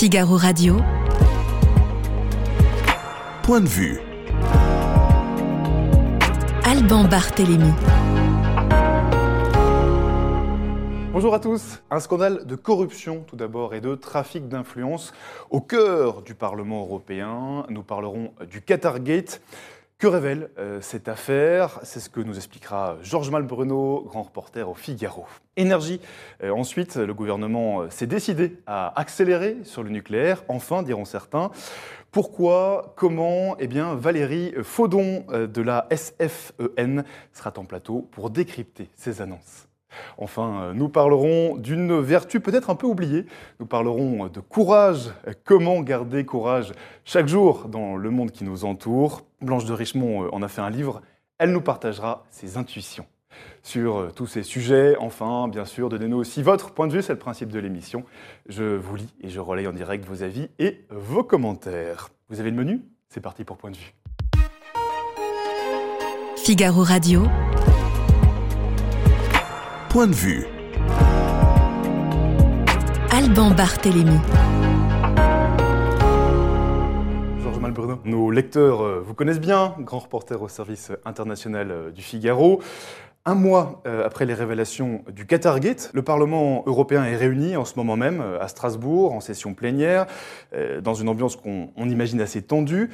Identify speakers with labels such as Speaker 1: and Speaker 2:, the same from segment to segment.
Speaker 1: Figaro Radio.
Speaker 2: Point de vue.
Speaker 1: Alban Barthélémy.
Speaker 3: Bonjour à tous. Un scandale de corruption tout d'abord et de trafic d'influence au cœur du Parlement européen. Nous parlerons du Qatargate. Que révèle euh, cette affaire? C'est ce que nous expliquera Georges Malbruno, grand reporter au Figaro. Énergie. Euh, ensuite, le gouvernement euh, s'est décidé à accélérer sur le nucléaire, enfin, diront certains. Pourquoi? Comment? Eh bien, Valérie Faudon de la SFEN sera en plateau pour décrypter ces annonces. Enfin, nous parlerons d'une vertu peut-être un peu oubliée. Nous parlerons de courage. Comment garder courage chaque jour dans le monde qui nous entoure? Blanche de Richemont euh, en a fait un livre. Elle nous partagera ses intuitions sur euh, tous ces sujets. Enfin, bien sûr, donnez-nous aussi votre point de vue, c'est le principe de l'émission. Je vous lis et je relaye en direct vos avis et vos commentaires. Vous avez le menu? C'est parti pour point de vue.
Speaker 1: Figaro Radio.
Speaker 2: Point de vue.
Speaker 1: Alban Barthélémy.
Speaker 3: Nos lecteurs euh, vous connaissent bien, grand reporter au service international euh, du Figaro. Un mois euh, après les révélations du Qatargate, le Parlement européen est réuni en ce moment même à Strasbourg, en session plénière, dans une ambiance qu'on imagine assez tendue.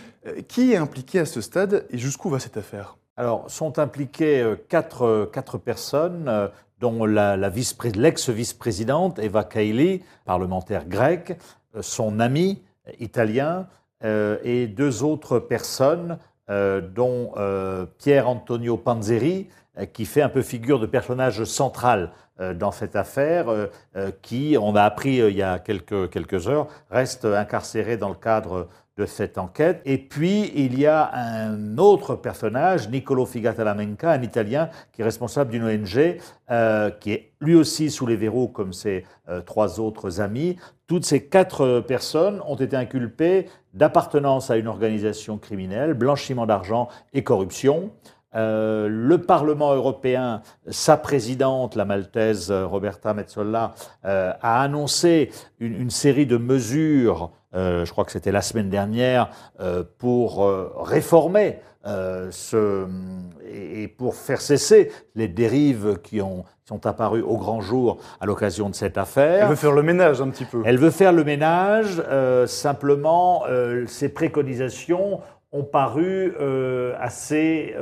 Speaker 3: Qui est impliqué à ce stade et jusqu'où va cette affaire?
Speaker 4: Alors, sont impliquées quatre, quatre personnes, dont l'ex-vice-présidente Eva Kaili, parlementaire grecque, euh, son ami italien euh, et deux autres personnes, euh, dont Pierre Antonio Panzeri, qui fait un peu figure de personnage central dans cette affaire, qui, on a appris il y a quelques, heures, reste incarcéré dans le cadre de cette enquête. Et puis, il y a un autre personnage, Nicolo Figatalamenca, un Italien qui est responsable d'une ONG, euh, qui est lui aussi sous les verrous comme ses euh, trois autres amis. Toutes ces quatre personnes ont été inculpées d'appartenance à une organisation criminelle, blanchiment d'argent et corruption. Euh, le Parlement européen, sa présidente, la maltaise Roberta Metsola, a annoncé une, série de mesures euh, je crois que c'était la semaine dernière, euh, pour euh, réformer ce, et pour faire cesser les dérives qui, ont, sont apparues au grand jour à l'occasion de cette affaire.
Speaker 3: Elle veut faire le ménage un petit peu.
Speaker 4: Elle veut faire le ménage, simplement ses préconisations ont paru assez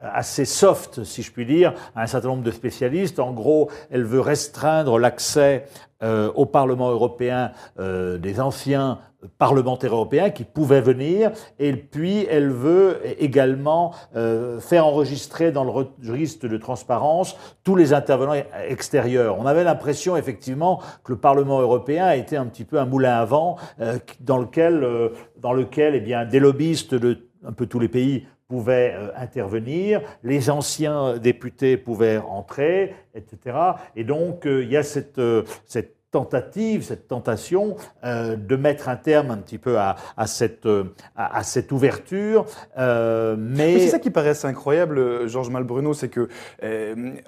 Speaker 4: assez soft, si je puis dire, à un certain nombre de spécialistes. En gros, elle veut restreindre l'accès euh, au Parlement européen euh, des anciens parlementaires européens qui pouvaient venir, et puis elle veut également euh, faire enregistrer dans le registre de transparence tous les intervenants extérieurs. On avait l'impression effectivement que le Parlement européen était un petit peu un moulin à vent dans lequel, dans lequel eh bien, des lobbyistes de un peu tous les pays pouvaient euh, intervenir, les anciens députés pouvaient entrer, etc. Et donc, euh, il y a cette, euh, cette tentative, cette tentation de mettre un terme un petit peu à, à cette, à, cette ouverture.
Speaker 3: mais c'est ça qui paraît assez incroyable, Georges Malbruno, c'est que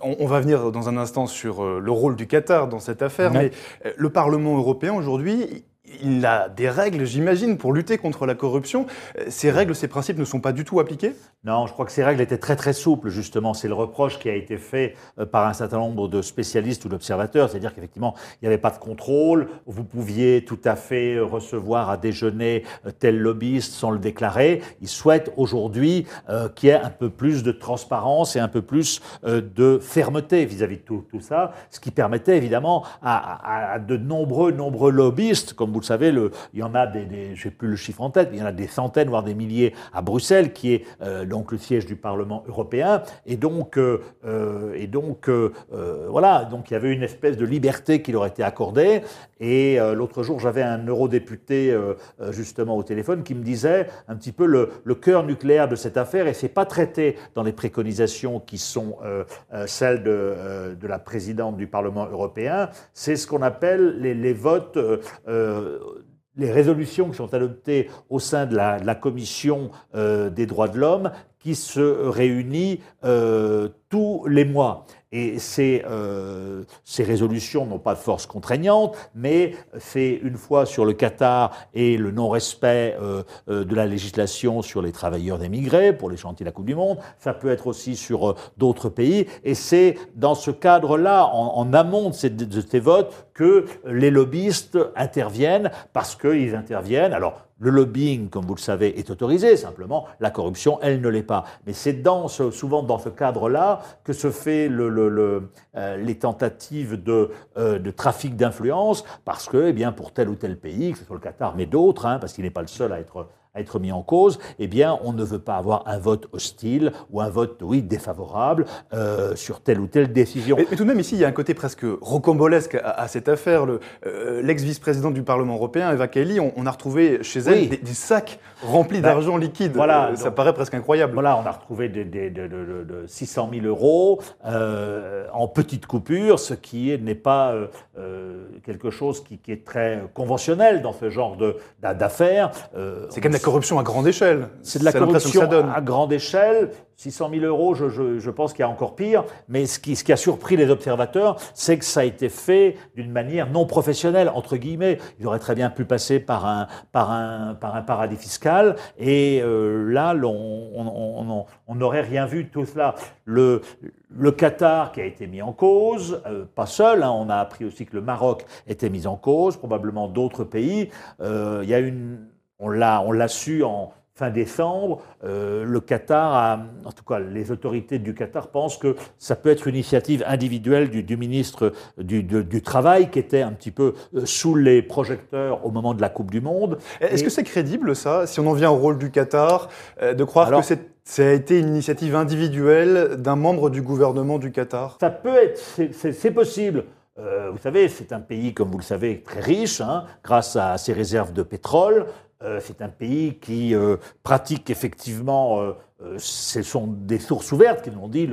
Speaker 3: on, va venir dans un instant sur le rôle du Qatar dans cette affaire, mais le Parlement européen aujourd'hui, il a des règles, j'imagine, pour lutter contre la corruption. Euh, ces règles, ces principes ne sont pas du tout appliqués?
Speaker 4: Non, je crois que ces règles étaient très très souples, justement. C'est le reproche qui a été fait euh, par un certain nombre de spécialistes ou d'observateurs, c'est-à-dire qu'effectivement, il n'y avait pas de contrôle, vous pouviez tout à fait recevoir à déjeuner euh, tel lobbyiste sans le déclarer. Ils souhaitent aujourd'hui qu'il y ait un peu plus de transparence et un peu plus de fermeté vis-à-vis de tout, tout, ça, ce qui permettait évidemment à, à de nombreux, nombreux lobbyistes, comme vous vous le savez, il y en a des, plus le chiffre en tête, il y en a des centaines, voire des milliers à Bruxelles, qui est euh, donc le siège du Parlement européen. Et donc, euh, euh, et donc voilà, donc il y avait une espèce de liberté qui leur était accordée. Et l'autre jour, j'avais un eurodéputé justement au téléphone qui me disait un petit peu le, cœur nucléaire de cette affaire, et c'est pas traité dans les préconisations qui sont celles de, la présidente du Parlement européen, c'est ce qu'on appelle les, votes les résolutions qui sont adoptées au sein de la, Commission euh, des droits de l'homme qui se réunit euh, tous les mois. Et ces, euh, ces résolutions n'ont pas de force contraignante, mais c'est une fois sur le Qatar et le non-respect euh, euh, de la législation sur les travailleurs émigrés pour les chantiers de la Coupe du Monde. Ça peut être aussi sur euh, d'autres pays. Et c'est dans ce cadre-là, en, en amont de ces, de ces votes, que les lobbyistes interviennent parce qu'ils interviennent. Alors, le lobbying, comme vous le savez, est autorisé, simplement la corruption, elle ne l'est pas. Mais c'est dans ce, souvent dans ce cadre-là que se fait le, le, le, euh, les tentatives de, euh, de trafic d'influence, parce que, eh bien, pour tel ou tel pays, que ce soit le Qatar, mais d'autres, hein, parce qu'il n'est pas le seul à être à être mis en cause, eh bien, on ne veut pas avoir un vote hostile ou un vote, oui, défavorable euh, sur telle ou telle décision.
Speaker 3: Mais, mais, tout de même, ici, il y a un côté presque rocambolesque à, à cette affaire. Euh, L'ex-vice-présidente du Parlement européen, Eva Kaili, on, on a retrouvé chez elle oui. des, des, sacs remplis bah, d'argent liquide. Voilà, euh, ça donc, paraît presque incroyable.
Speaker 4: Voilà, on a retrouvé des, des, de, de, de, 600 000 euros en petites coupures, ce qui n'est pas quelque chose qui, qui, est très conventionnel dans ce genre d'affaires.
Speaker 3: C'est quand même corruption à grande échelle.
Speaker 4: C'est de la corruption à grande échelle. 600 000 euros, je, je, je pense qu'il y a encore pire. Mais ce qui, ce qui a surpris les observateurs, c'est que ça a été fait d'une manière non professionnelle, entre guillemets. Il aurait très bien pu passer par un, par un, par un paradis fiscal. Et euh, là, on n'aurait rien vu de tout cela. Le, le Qatar qui a été mis en cause, euh, pas seul, hein, on a appris aussi que le Maroc était mis en cause, probablement d'autres pays. Euh, il y a une on l'a, on l'a su en fin décembre. Euh, le Qatar, a, en tout cas les autorités du Qatar pensent que ça peut être une initiative individuelle du, du ministre du, du, du, Travail qui était un petit peu euh, sous les projecteurs au moment de la Coupe du Monde.
Speaker 3: Est-ce que c'est crédible ça, si on en vient au rôle du Qatar, euh, de croire Alors, que c'est ça a été une initiative individuelle d'un membre du gouvernement du Qatar?
Speaker 4: Ça peut être, c'est possible. Euh, vous savez, c'est un pays, comme vous le savez, très riche, hein, grâce à ses réserves de pétrole. Euh, c'est un pays qui euh, pratique effectivement, euh, ce sont des sources ouvertes qui nous ont dit,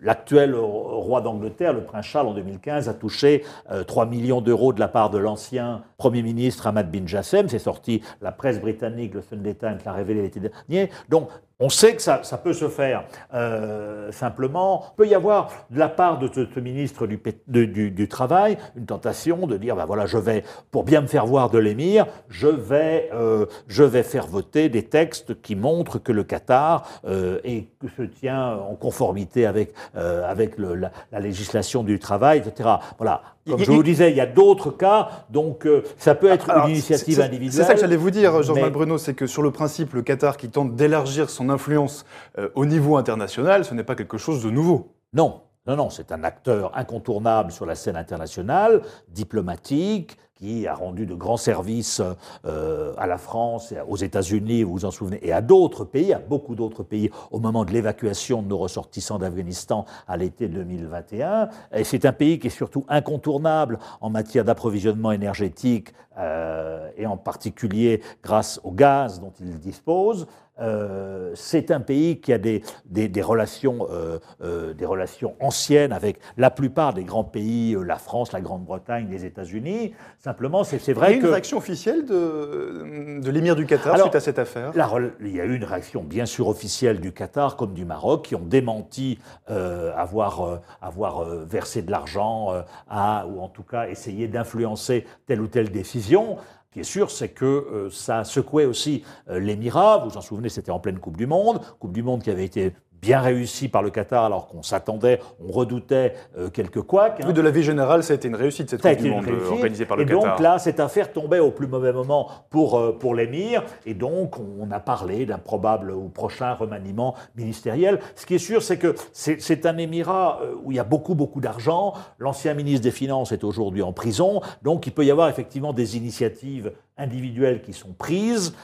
Speaker 4: L'actuel roi d'Angleterre, le prince Charles, en 2015, a touché euh, 3 millions d'euros de la part de l'ancien Premier ministre Ahmad bin Jassem. C'est sorti, la presse britannique, le Sunday Times l'a révélé l'été dernier. Donc, on sait que ça, ça peut se faire. Euh, simplement, il peut y avoir de la part de ce, ministre du, de, du, du, Travail une tentation de dire, ben voilà, je vais, pour bien me faire voir de l'émir, je vais, euh, je vais faire voter des textes qui montrent que le Qatar euh, est, se tient en conformité avec, avec le, la, la, législation du travail, etc. Voilà. Comme je vous disais, il y a d'autres cas, donc euh, ça peut être Alors, une initiative individuelle.
Speaker 3: C'est ça que j'allais vous dire, Georges mais... Bruno, c'est que sur le principe, le Qatar qui tente d'élargir son influence euh, au niveau international, ce n'est pas quelque chose de nouveau.
Speaker 4: Non, non, non, c'est un acteur incontournable sur la scène internationale, diplomatique, qui a rendu de grands services euh, à la France, aux États-Unis, vous vous en souvenez, et à d'autres pays, à beaucoup d'autres pays, au moment de l'évacuation de nos ressortissants d'Afghanistan à l'été 2021. Et c'est un pays qui est surtout incontournable en matière d'approvisionnement énergétique, euh, et en particulier grâce au gaz dont il dispose. Euh, c'est un pays qui a des, des, des relations, euh, euh, des relations anciennes avec la plupart des grands pays, la France, la Grande-Bretagne, les États-Unis. Simplement, c'est vrai que...
Speaker 3: Il y a une réaction officielle de, de l'émir du Qatar Alors, suite à cette affaire?
Speaker 4: la, Il y a eu une réaction bien sûr officielle du Qatar comme du Maroc qui ont démenti avoir, avoir versé de l'argent à, ou en tout cas essayé d'influencer telle ou telle décision qui est sûr, c'est que euh, ça secouait aussi euh, l'Émirat. Vous vous en souvenez, c'était en pleine Coupe du Monde. Coupe du Monde qui avait été bien réussi par le Qatar alors qu'on s'attendait, on redoutait euh, quelques couacs.
Speaker 3: Hein. de la vie générale, ça a été une réussite cette Coupe du Monde euh, organisée par le
Speaker 4: et
Speaker 3: Qatar.
Speaker 4: Et donc là, cette affaire tombait au plus mauvais moment pour, euh, pour l'émir et donc on a parlé d'un probable ou prochain remaniement ministériel. Ce qui est sûr, c'est que c'est un émirat euh, où il y a beaucoup, beaucoup d'argent. L'ancien ministre des Finances est aujourd'hui en prison, donc il peut y avoir effectivement des initiatives individuelles qui sont prises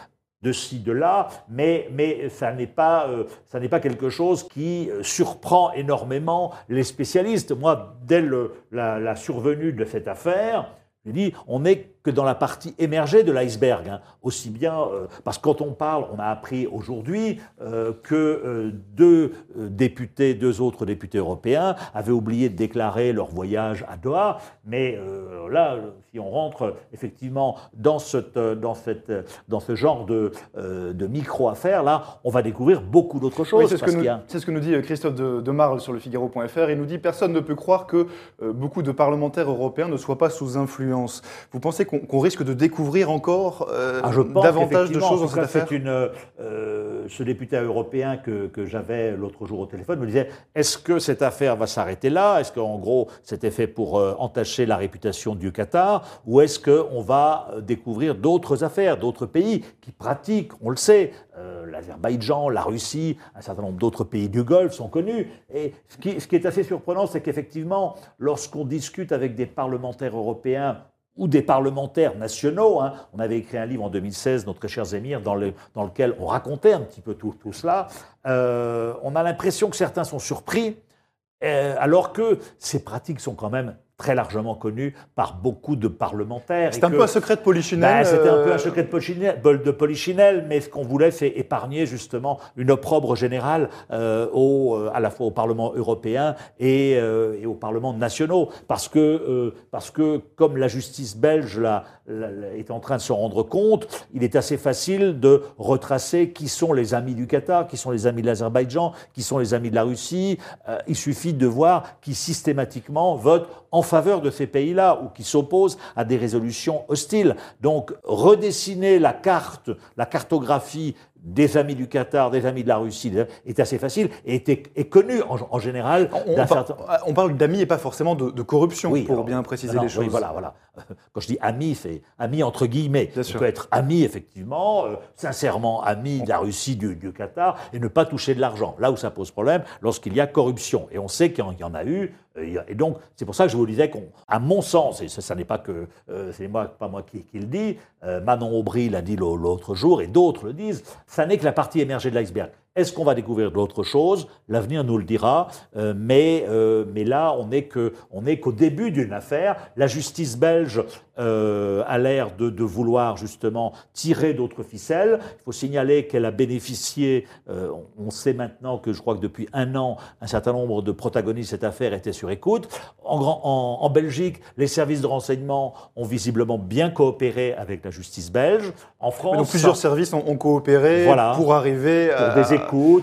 Speaker 4: de ci, de là, mais, mais ça n'est pas, euh, pas quelque chose qui euh, surprend énormément les spécialistes. Moi, dès la, la, survenue de cette affaire, Je dis, on n'est que dans la partie émergée de l'iceberg. hein. Aussi bien, euh, parce que quand on parle, on a appris aujourd'hui euh, que euh, deux députés, deux autres députés européens avaient oublié de déclarer leur voyage à Doha. Mais là, si on rentre effectivement dans, cette, dans, cette, dans ce genre de, de micro-affaires, là, on va découvrir beaucoup d'autres choses.
Speaker 3: Oui, c'est ce,
Speaker 4: parce
Speaker 3: que nous-
Speaker 4: qu'il y a-
Speaker 3: c'est ce que nous dit Christophe de, de Marle sur le Figaro.fr. Il nous dit personne ne peut croire que beaucoup de parlementaires européens ne soient pas sous influence. Vous pensez qu'on risque de découvrir encore euh,
Speaker 4: Ah, je pense
Speaker 3: davantage de choses dans cette affaire?
Speaker 4: une, euh, ce député européen que, que j'avais l'autre jour au téléphone me disait est-ce que cette affaire va s'arrêter là? Est-ce qu'en gros, c'était fait pour euh, entacher la réputation du Qatar? Ou est-ce qu'on va découvrir d'autres affaires, d'autres pays qui pratiquent, on le sait, l'Azerbaïdjan, la Russie, un certain nombre d'autres pays du Golfe sont connus. Et ce qui, ce qui est assez surprenant, c'est qu'effectivement, lorsqu'on discute avec des parlementaires européens ou des parlementaires nationaux. hein. On avait écrit un livre en 2016, notre cher Zemir, dans, le- dans lequel on racontait un petit peu tout, tout cela. Euh, on a l'impression que certains sont surpris, euh, alors que ces pratiques sont quand même très largement connues par beaucoup de parlementaires.
Speaker 3: C'est un
Speaker 4: que-
Speaker 3: peu un secret de Polichinelle.
Speaker 4: bah, C'était un peu
Speaker 3: euh,
Speaker 4: un secret de Polichinelle, de Polichinelle, mais ce qu'on voulait, c'est épargner justement une opprobre générale euh, au, euh, à la fois au Parlement européen et, euh, et aux parlements nationaux. Parce que, euh, parce que comme la justice belge là, est en train de se rendre compte, il est assez facile de retracer qui sont les amis du Qatar, qui sont les amis de l'Azerbaïdjan, qui sont les amis de la Russie. Euh, il suffit de voir qui systématiquement votent en faveur de ces pays-là ou qui s'opposent à des résolutions hostiles. Donc redessiner la carte, la cartographie des amis du Qatar, des amis de la Russie est assez facile et est, est connu en, en général.
Speaker 3: On,
Speaker 4: d'un
Speaker 3: on par-
Speaker 4: certain-
Speaker 3: on parle d'amis et pas forcément de, de corruption,
Speaker 4: Oui,
Speaker 3: pour
Speaker 4: alors,
Speaker 3: bien préciser
Speaker 4: non,
Speaker 3: les choses.
Speaker 4: oui, voilà, voilà. Quand je dis ami, c'est ami entre guillemets.
Speaker 3: Bien
Speaker 4: on
Speaker 3: sûr.
Speaker 4: peut être ami, effectivement, euh, sincèrement ami de la Russie, du, du Qatar, et ne pas toucher de l'argent. Là où ça pose problème, lorsqu'il y a corruption. Et on sait qu'il y en a eu. Euh, Et donc, c'est pour ça que je vous disais qu'à mon sens, et ça, n'est pas que euh, c'est moi, pas moi qui, le dis, euh, Manon Aubry l'a dit l'au- l'autre jour, et d'autres le disent, ça n'est que la partie émergée de l'iceberg. Est-ce qu'on va découvrir d'autres choses? L'avenir nous le dira. euh, mais, euh, mais là, on n'est qu'au début d'une affaire. La justice belge euh, a l'air de, de vouloir justement tirer d'autres ficelles. Il faut signaler qu'elle a bénéficié, on on sait maintenant que je crois que depuis un an, un certain nombre de protagonistes de cette affaire étaient sur écoute. En, grand- en- en Belgique, les services de renseignement ont visiblement bien coopéré avec la justice belge. En France,
Speaker 3: Donc plusieurs services ont, ont coopéré
Speaker 4: Voilà.
Speaker 3: pour arriver
Speaker 4: pour
Speaker 3: à,
Speaker 4: des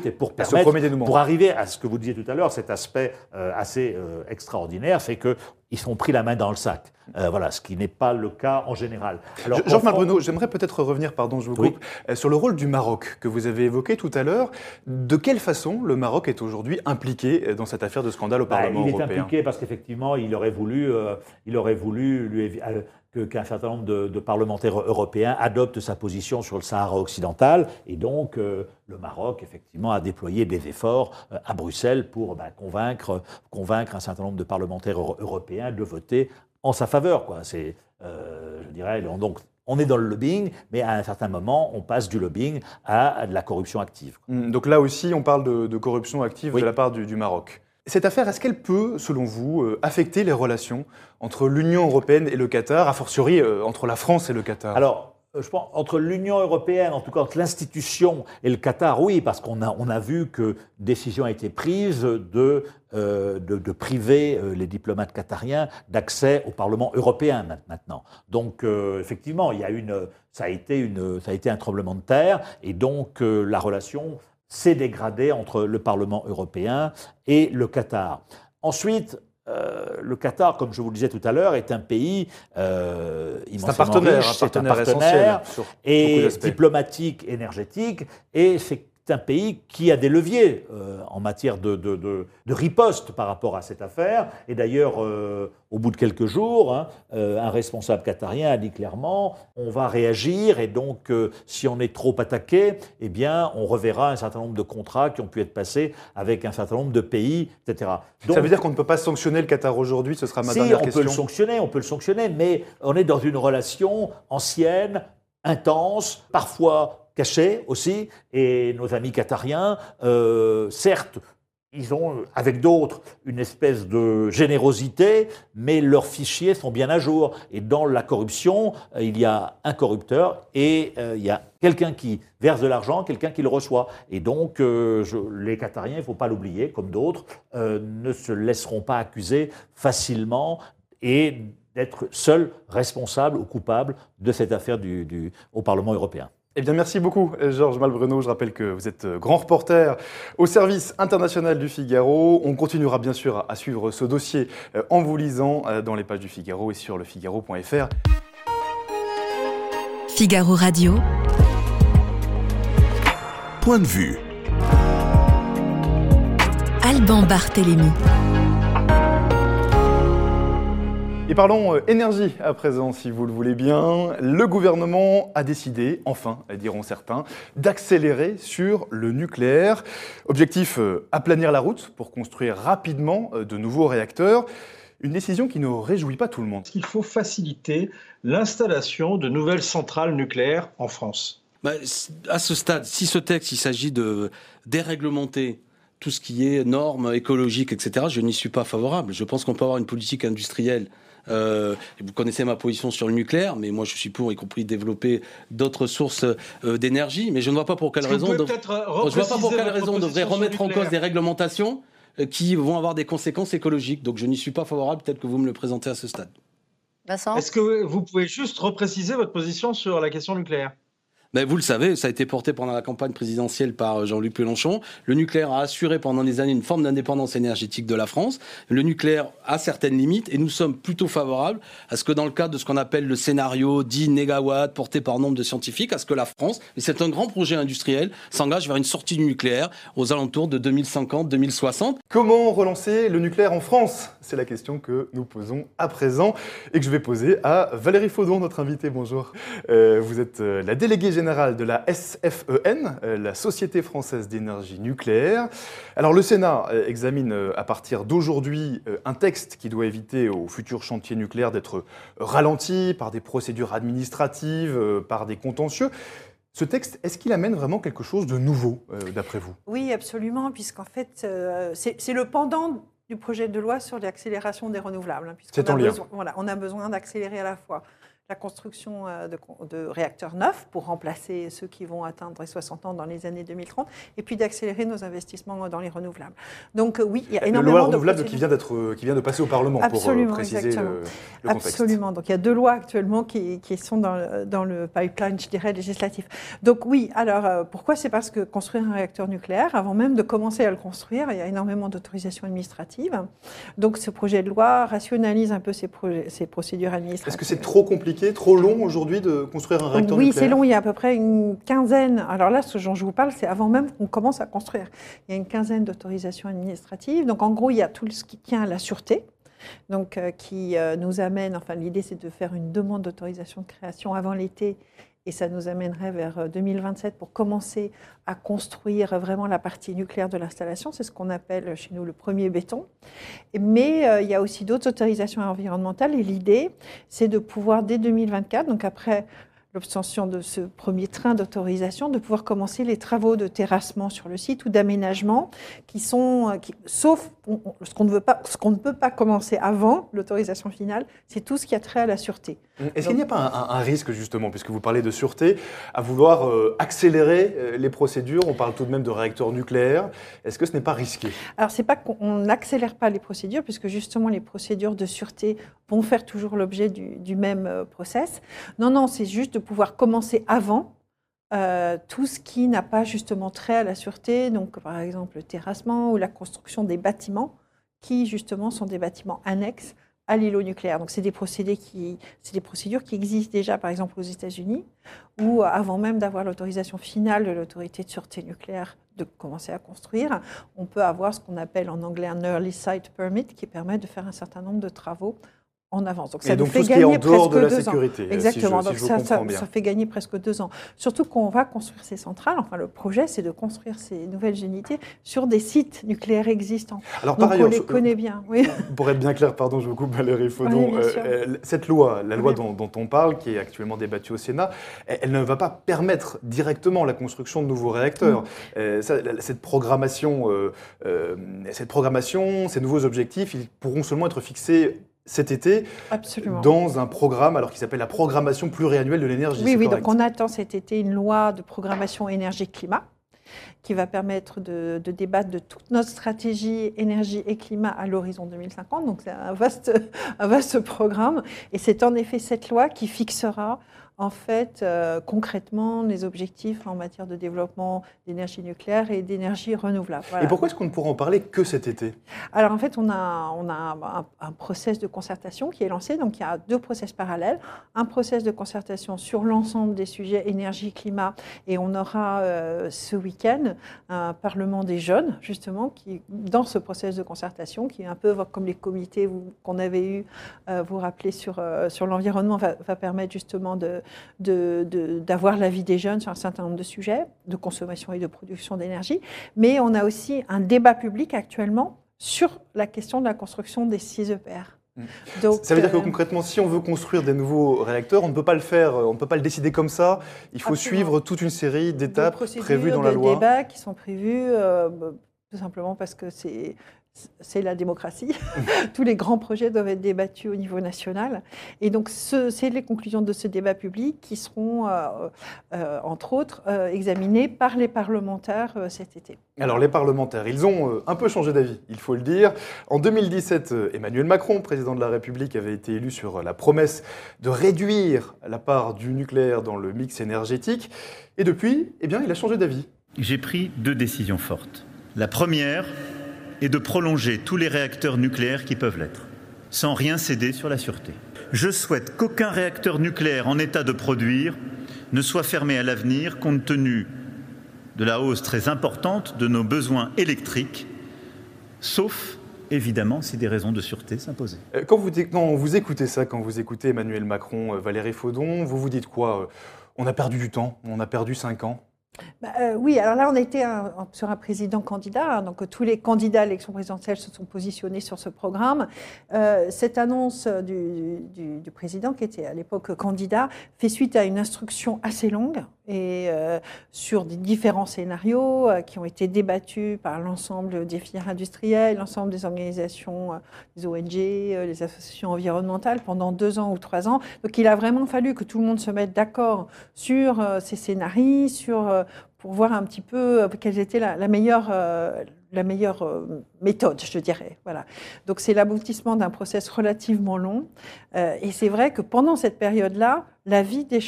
Speaker 4: et pour permettre, pour arriver à ce que vous disiez tout à l'heure, cet aspect euh, assez euh, extraordinaire, c'est que ils sont pris la main dans le sac. Euh, voilà, ce qui n'est pas le cas en général. Alors,
Speaker 3: Jean-Marc
Speaker 4: en France-
Speaker 3: Bruno, j'aimerais peut-être revenir, pardon, je vous coupe, sur le rôle du Maroc que vous avez évoqué tout à l'heure. De quelle façon le Maroc est aujourd'hui impliqué dans cette affaire de scandale au
Speaker 4: Bah,
Speaker 3: Parlement
Speaker 4: il est
Speaker 3: européen?
Speaker 4: impliqué parce qu'effectivement, il aurait voulu, euh, il aurait voulu lui euh, qu'un certain nombre de, de parlementaires européens adoptent sa position sur le Sahara occidental. Et donc, euh, le Maroc, effectivement, a déployé des efforts euh, à Bruxelles pour bah, convaincre, convaincre un certain nombre de parlementaires euro- européens de voter en sa faveur. Quoi. C'est, euh, je dirais, donc, on est dans le lobbying, mais à un certain moment, on passe du lobbying à, à de la corruption active.
Speaker 3: Hum, Donc là aussi, on parle de, de corruption active
Speaker 4: Oui.
Speaker 3: de la part du, du Maroc. Cette affaire, est-ce qu'elle peut, selon vous, euh, affecter les relations entre l'Union européenne et le Qatar, a fortiori euh, entre la France et le Qatar?
Speaker 4: Alors, euh, je pense, entre l'Union européenne, en tout cas entre l'institution et le Qatar, oui, parce qu'on a, on a vu que décision a été prise de, priver les diplomates qatariens d'accès au Parlement européen ma- maintenant. Donc, effectivement, il y a une, ça, a été une, ça a été un tremblement de terre, et donc la relation s'est dégradée entre le Parlement européen et le Qatar. Ensuite, euh, le Qatar, comme je vous le disais tout à l'heure, est un pays euh,
Speaker 3: C'est un partenaire,
Speaker 4: riche, c'est un
Speaker 3: partenaire
Speaker 4: partenaire
Speaker 3: essentiel
Speaker 4: et diplomatique, énergétique, et c'est un pays qui a des leviers euh, en matière de, de- de- de riposte par rapport à cette affaire. Et d'ailleurs, euh, au bout de quelques jours, hein, euh, un responsable qatarien a dit clairement on va réagir, et donc si on est trop attaqué, eh bien, on reverra un certain nombre de contrats qui ont pu être passés avec un certain nombre de pays, etc.
Speaker 3: Ça
Speaker 4: Donc,
Speaker 3: veut dire qu'on ne peut pas sanctionner le Qatar aujourd'hui Ce sera ma
Speaker 4: si,
Speaker 3: dernière
Speaker 4: on
Speaker 3: question.
Speaker 4: peut le sanctionner, on peut le sanctionner, mais on est dans une relation ancienne, intense, parfois cachée aussi, et nos amis qatariens, euh, certes, ils ont, avec d'autres, une espèce de générosité, mais leurs fichiers sont bien à jour. Et dans la corruption, euh, il y a un corrupteur et euh, il y a quelqu'un qui verse de l'argent, quelqu'un qui le reçoit. Et donc, euh, je, les Qatariens, il ne faut pas l'oublier, comme d'autres, ne se laisseront pas accuser facilement et d'être seuls responsables ou coupables de cette affaire du, du, au Parlement européen.
Speaker 3: Eh bien, merci beaucoup, Georges Malbruno. Je rappelle que vous êtes euh, grand reporter au service international du Figaro. On continuera bien sûr à suivre ce dossier euh, en vous lisant euh, dans les pages du Figaro et sur lefigaro.fr.
Speaker 1: Figaro Radio.
Speaker 2: Point de vue.
Speaker 1: Alban Barthélémy.
Speaker 3: Et parlons euh, énergie à présent, si vous le voulez bien. Le gouvernement a décidé, enfin, diront certains, d'accélérer sur le nucléaire. Objectif, euh, aplanir la route pour construire rapidement euh, de nouveaux réacteurs. Une décision qui ne réjouit pas tout le monde.
Speaker 5: Il faut faciliter l'installation de nouvelles centrales nucléaires en France.
Speaker 6: Bah, à ce stade, si ce texte, il s'agit de déréglementer tout ce qui est normes écologiques, etc., je n'y suis pas favorable. Je pense qu'on peut avoir une politique industrielle euh, vous connaissez ma position sur le nucléaire, mais moi je suis pour, y compris développer d'autres sources euh, d'énergie. Mais je ne vois pas pour quelle raison.
Speaker 5: De...
Speaker 6: Je vois pas pour quelle raison on devrait remettre en cause des réglementations euh, qui vont avoir des conséquences écologiques. Donc je n'y suis pas favorable. Peut-être que vous me le présentez à ce stade.
Speaker 5: Est-ce que vous pouvez juste repréciser votre position sur la question nucléaire?
Speaker 6: Vous le savez, ça a été porté pendant la campagne présidentielle par Jean-Luc Mélenchon. Le nucléaire a assuré pendant des années une forme d'indépendance énergétique de la France. Le nucléaire a certaines limites et nous sommes plutôt favorables à ce que dans le cadre de ce qu'on appelle le scénario 10 négawatts porté par nombre de scientifiques, à ce que la France, et c'est un grand projet industriel, s'engage vers une sortie du nucléaire aux alentours de 2050-2060.
Speaker 3: Comment relancer le nucléaire en France? C'est la question que nous posons à présent et que je vais poser à Valérie Faudon, notre invitée. Bonjour. Euh, vous êtes euh, la déléguée générale de la SFEN, euh, la Société française d'énergie nucléaire. Alors le Sénat euh, examine euh, à partir d'aujourd'hui un texte qui doit éviter aux futurs chantiers nucléaires d'être ralenti par des procédures administratives, par des contentieux. Ce texte, est-ce qu'il amène vraiment quelque chose de nouveau, d'après vous?
Speaker 7: Oui, absolument, puisqu'en fait, c'est le pendant du projet de loi sur l'accélération des renouvelables. Hein,
Speaker 3: c'est en lien.
Speaker 7: voilà, on a besoin d'accélérer à la fois la construction euh, de, réacteurs neufs pour remplacer ceux qui vont atteindre les 60 ans dans les années 2030, et puis d'accélérer nos investissements dans les renouvelables. Donc euh, oui, il y a énormément
Speaker 3: loi renouvelable qui vient d'être qui vient de passer au Parlement
Speaker 7: Absolument,
Speaker 3: pour préciser le,
Speaker 7: le, contexte. Absolument. Donc il y a deux lois actuellement qui, qui sont dans, dans, le pipeline, je dirais, législatif. Donc oui. Alors euh, pourquoi? C'est parce que construire un réacteur nucléaire, avant même de commencer à le construire, il y a énormément d'autorisations administratives. Donc ce projet de loi rationalise un peu ces, ces procédures administratives.
Speaker 3: Est-ce que c'est trop compliqué trop long aujourd'hui de construire un réacteur
Speaker 7: oui,
Speaker 3: nucléaire
Speaker 7: Oui, c'est long. Il y a à peu près une quinzaine. Alors là, ce dont je vous parle, c'est avant même qu'on commence à construire. Il y a une quinzaine d'autorisations administratives. Donc en gros, il y a tout ce qui tient à la sûreté. Donc, euh, qui euh, nous amène, enfin l'idée c'est de faire une demande d'autorisation de création avant l'été et ça nous amènerait vers 2027 euh, pour commencer à construire vraiment la partie nucléaire de l'installation. C'est ce qu'on appelle chez nous le premier béton. Mais euh, il y a aussi d'autres autorisations environnementales et l'idée, c'est de pouvoir dès 2024, donc après l'obtention de ce premier train d'autorisation, de pouvoir commencer les travaux de terrassement sur le site ou d'aménagement qui sont, euh, sauf ce qu'on ne veut pas, ce qu'on ne peut pas commencer avant l'autorisation finale, c'est tout ce qui a trait à la sûreté.
Speaker 3: Est-ce qu'il n'y a pas un, risque justement, puisque vous parlez de sûreté, à vouloir euh, accélérer euh, les procédures? On parle tout de même de réacteurs nucléaires. Est-ce que ce n'est pas risqué?
Speaker 7: Alors c'est pas qu'on n'accélère pas les procédures, puisque justement les procédures de sûreté vont faire toujours l'objet du, du, même process. Non, non, c'est juste de pouvoir commencer avant euh, tout ce qui n'a pas justement trait à la sûreté, donc par exemple le terrassement ou la construction des bâtiments, qui justement sont des bâtiments annexes à l'îlot nucléaire. Donc c'est des procédés qui, c'est des procédures qui existent déjà, par exemple aux États-Unis, où avant même d'avoir l'autorisation finale de l'autorité de sûreté nucléaire de commencer à construire, on peut avoir ce qu'on appelle en anglais un early site permit, qui permet de faire un certain nombre de travaux en avance. Donc ça
Speaker 3: Et donc
Speaker 7: fait
Speaker 3: tout ce qui est en
Speaker 7: gagner
Speaker 3: dehors de
Speaker 7: presque
Speaker 3: la
Speaker 7: deux ans.
Speaker 3: sécurité, euh, si je-
Speaker 7: Exactement.
Speaker 3: si
Speaker 7: Donc
Speaker 3: vous
Speaker 7: ça, fait gagner presque deux ans. Surtout qu'on va construire ces centrales. Enfin, le projet, c'est de construire ces nouvelles unités sur des sites nucléaires existants.
Speaker 3: Alors
Speaker 7: Donc
Speaker 3: par ailleurs,
Speaker 7: on les connaît bien. Oui.
Speaker 3: Pour être bien clair, pardon, je vous coupe Valérie Faudon.
Speaker 7: Oui, sûr.
Speaker 3: euh, cette loi, la loi
Speaker 7: Oui.
Speaker 3: dont, dont on parle, qui est actuellement débattue au Sénat, elle, elle ne va pas permettre directement la construction de nouveaux réacteurs.
Speaker 7: Mm.
Speaker 3: Euh, ça, cette programmation, euh, euh, cette programmation, ces nouveaux objectifs, ils pourront seulement être fixés cet été
Speaker 7: Absolument.
Speaker 3: dans un programme alors qui s'appelle la programmation pluriannuelle de l'énergie.
Speaker 7: Oui, oui,
Speaker 3: correct
Speaker 7: donc on attend cet été une loi de programmation énergie-climat qui va permettre de, de débattre de toute notre stratégie énergie et climat à l'horizon 2050. Donc c'est un vaste, un vaste programme. Et c'est en effet cette loi qui fixera en fait euh, concrètement les objectifs en matière de développement d'énergie nucléaire et d'énergie renouvelable. Voilà.
Speaker 3: Et pourquoi est-ce qu'on ne pourra en parler que cet été?
Speaker 7: Alors en fait, on a, on a un, un process de concertation qui est lancé. Donc il y a deux process parallèles. Un process de concertation sur l'ensemble des sujets énergie-climat. Et on aura euh, ce week-end un Parlement des jeunes, justement, qui, dans ce process de concertation, qui est un peu comme les comités qu'on avait eu, euh, vous rappelez, sur, sur l'environnement, va, va permettre justement de, de- de- d'avoir l'avis des jeunes sur un certain nombre de sujets, de consommation et de production d'énergie. Mais on a aussi un débat public actuellement sur la question de la construction des 6 EPR.
Speaker 3: Mm.
Speaker 7: Donc,
Speaker 3: Ça veut dire que
Speaker 7: euh,
Speaker 3: concrètement, si on veut construire des nouveaux réacteurs, on ne peut pas le faire, euh, on ne peut pas le décider comme ça. Il faut
Speaker 7: Absolument.
Speaker 3: suivre toute une série d'étapes prévues dans la loi.
Speaker 7: débats qui sont prévus, euh, tout simplement parce que c'est c'est la démocratie. Tous les grands projets doivent être débattus au niveau national. Et donc, ce- c'est les conclusions de ce débat public qui seront, euh, euh, entre autres, euh, examinées par les parlementaires euh, cet été.
Speaker 3: Alors les parlementaires, ils ont euh, un peu changé d'avis, il faut le dire. En 2017, euh, Emmanuel Macron, président de la République, avait été élu sur la promesse de réduire la part du nucléaire dans le mix énergétique. Et depuis, eh bien, il a changé d'avis.
Speaker 8: J'ai pris deux décisions fortes. La première est de prolonger tous les réacteurs nucléaires qui peuvent l'être, sans rien céder sur la sûreté. Je souhaite qu'aucun réacteur nucléaire en état de produire ne soit fermé à l'avenir compte tenu de la hausse très importante de nos besoins électriques, sauf évidemment si des raisons de sûreté s'imposaient.
Speaker 3: Euh, Quand vous, écoutez ça, quand vous écoutez Emmanuel Macron, euh, Valérie Faudon, vous vous dites quoi euh, On a perdu du temps, on a perdu cinq ans.
Speaker 7: Bah, euh, oui, alors là, on était un- un- sur un président candidat, hein, donc euh, tous les candidats à l'élection présidentielle se sont positionnés sur ce programme. Euh, cette annonce du président, qui était à l'époque candidat, fait suite à une instruction assez longue et euh, sur des différents scénarios euh, qui ont été débattus par l'ensemble des filières industrielles, l'ensemble des organisations, euh, des ONG, les associations environnementales pendant deux ans ou trois ans. Donc il a vraiment fallu que tout le monde se mette d'accord sur ces scénarios, pour voir un petit peu quelle était la, la meilleure, la meilleure euh, méthode, je dirais. Voilà. Donc c'est l'aboutissement d'un process relativement long. Euh, et c'est vrai que pendant cette période-là, la vie des,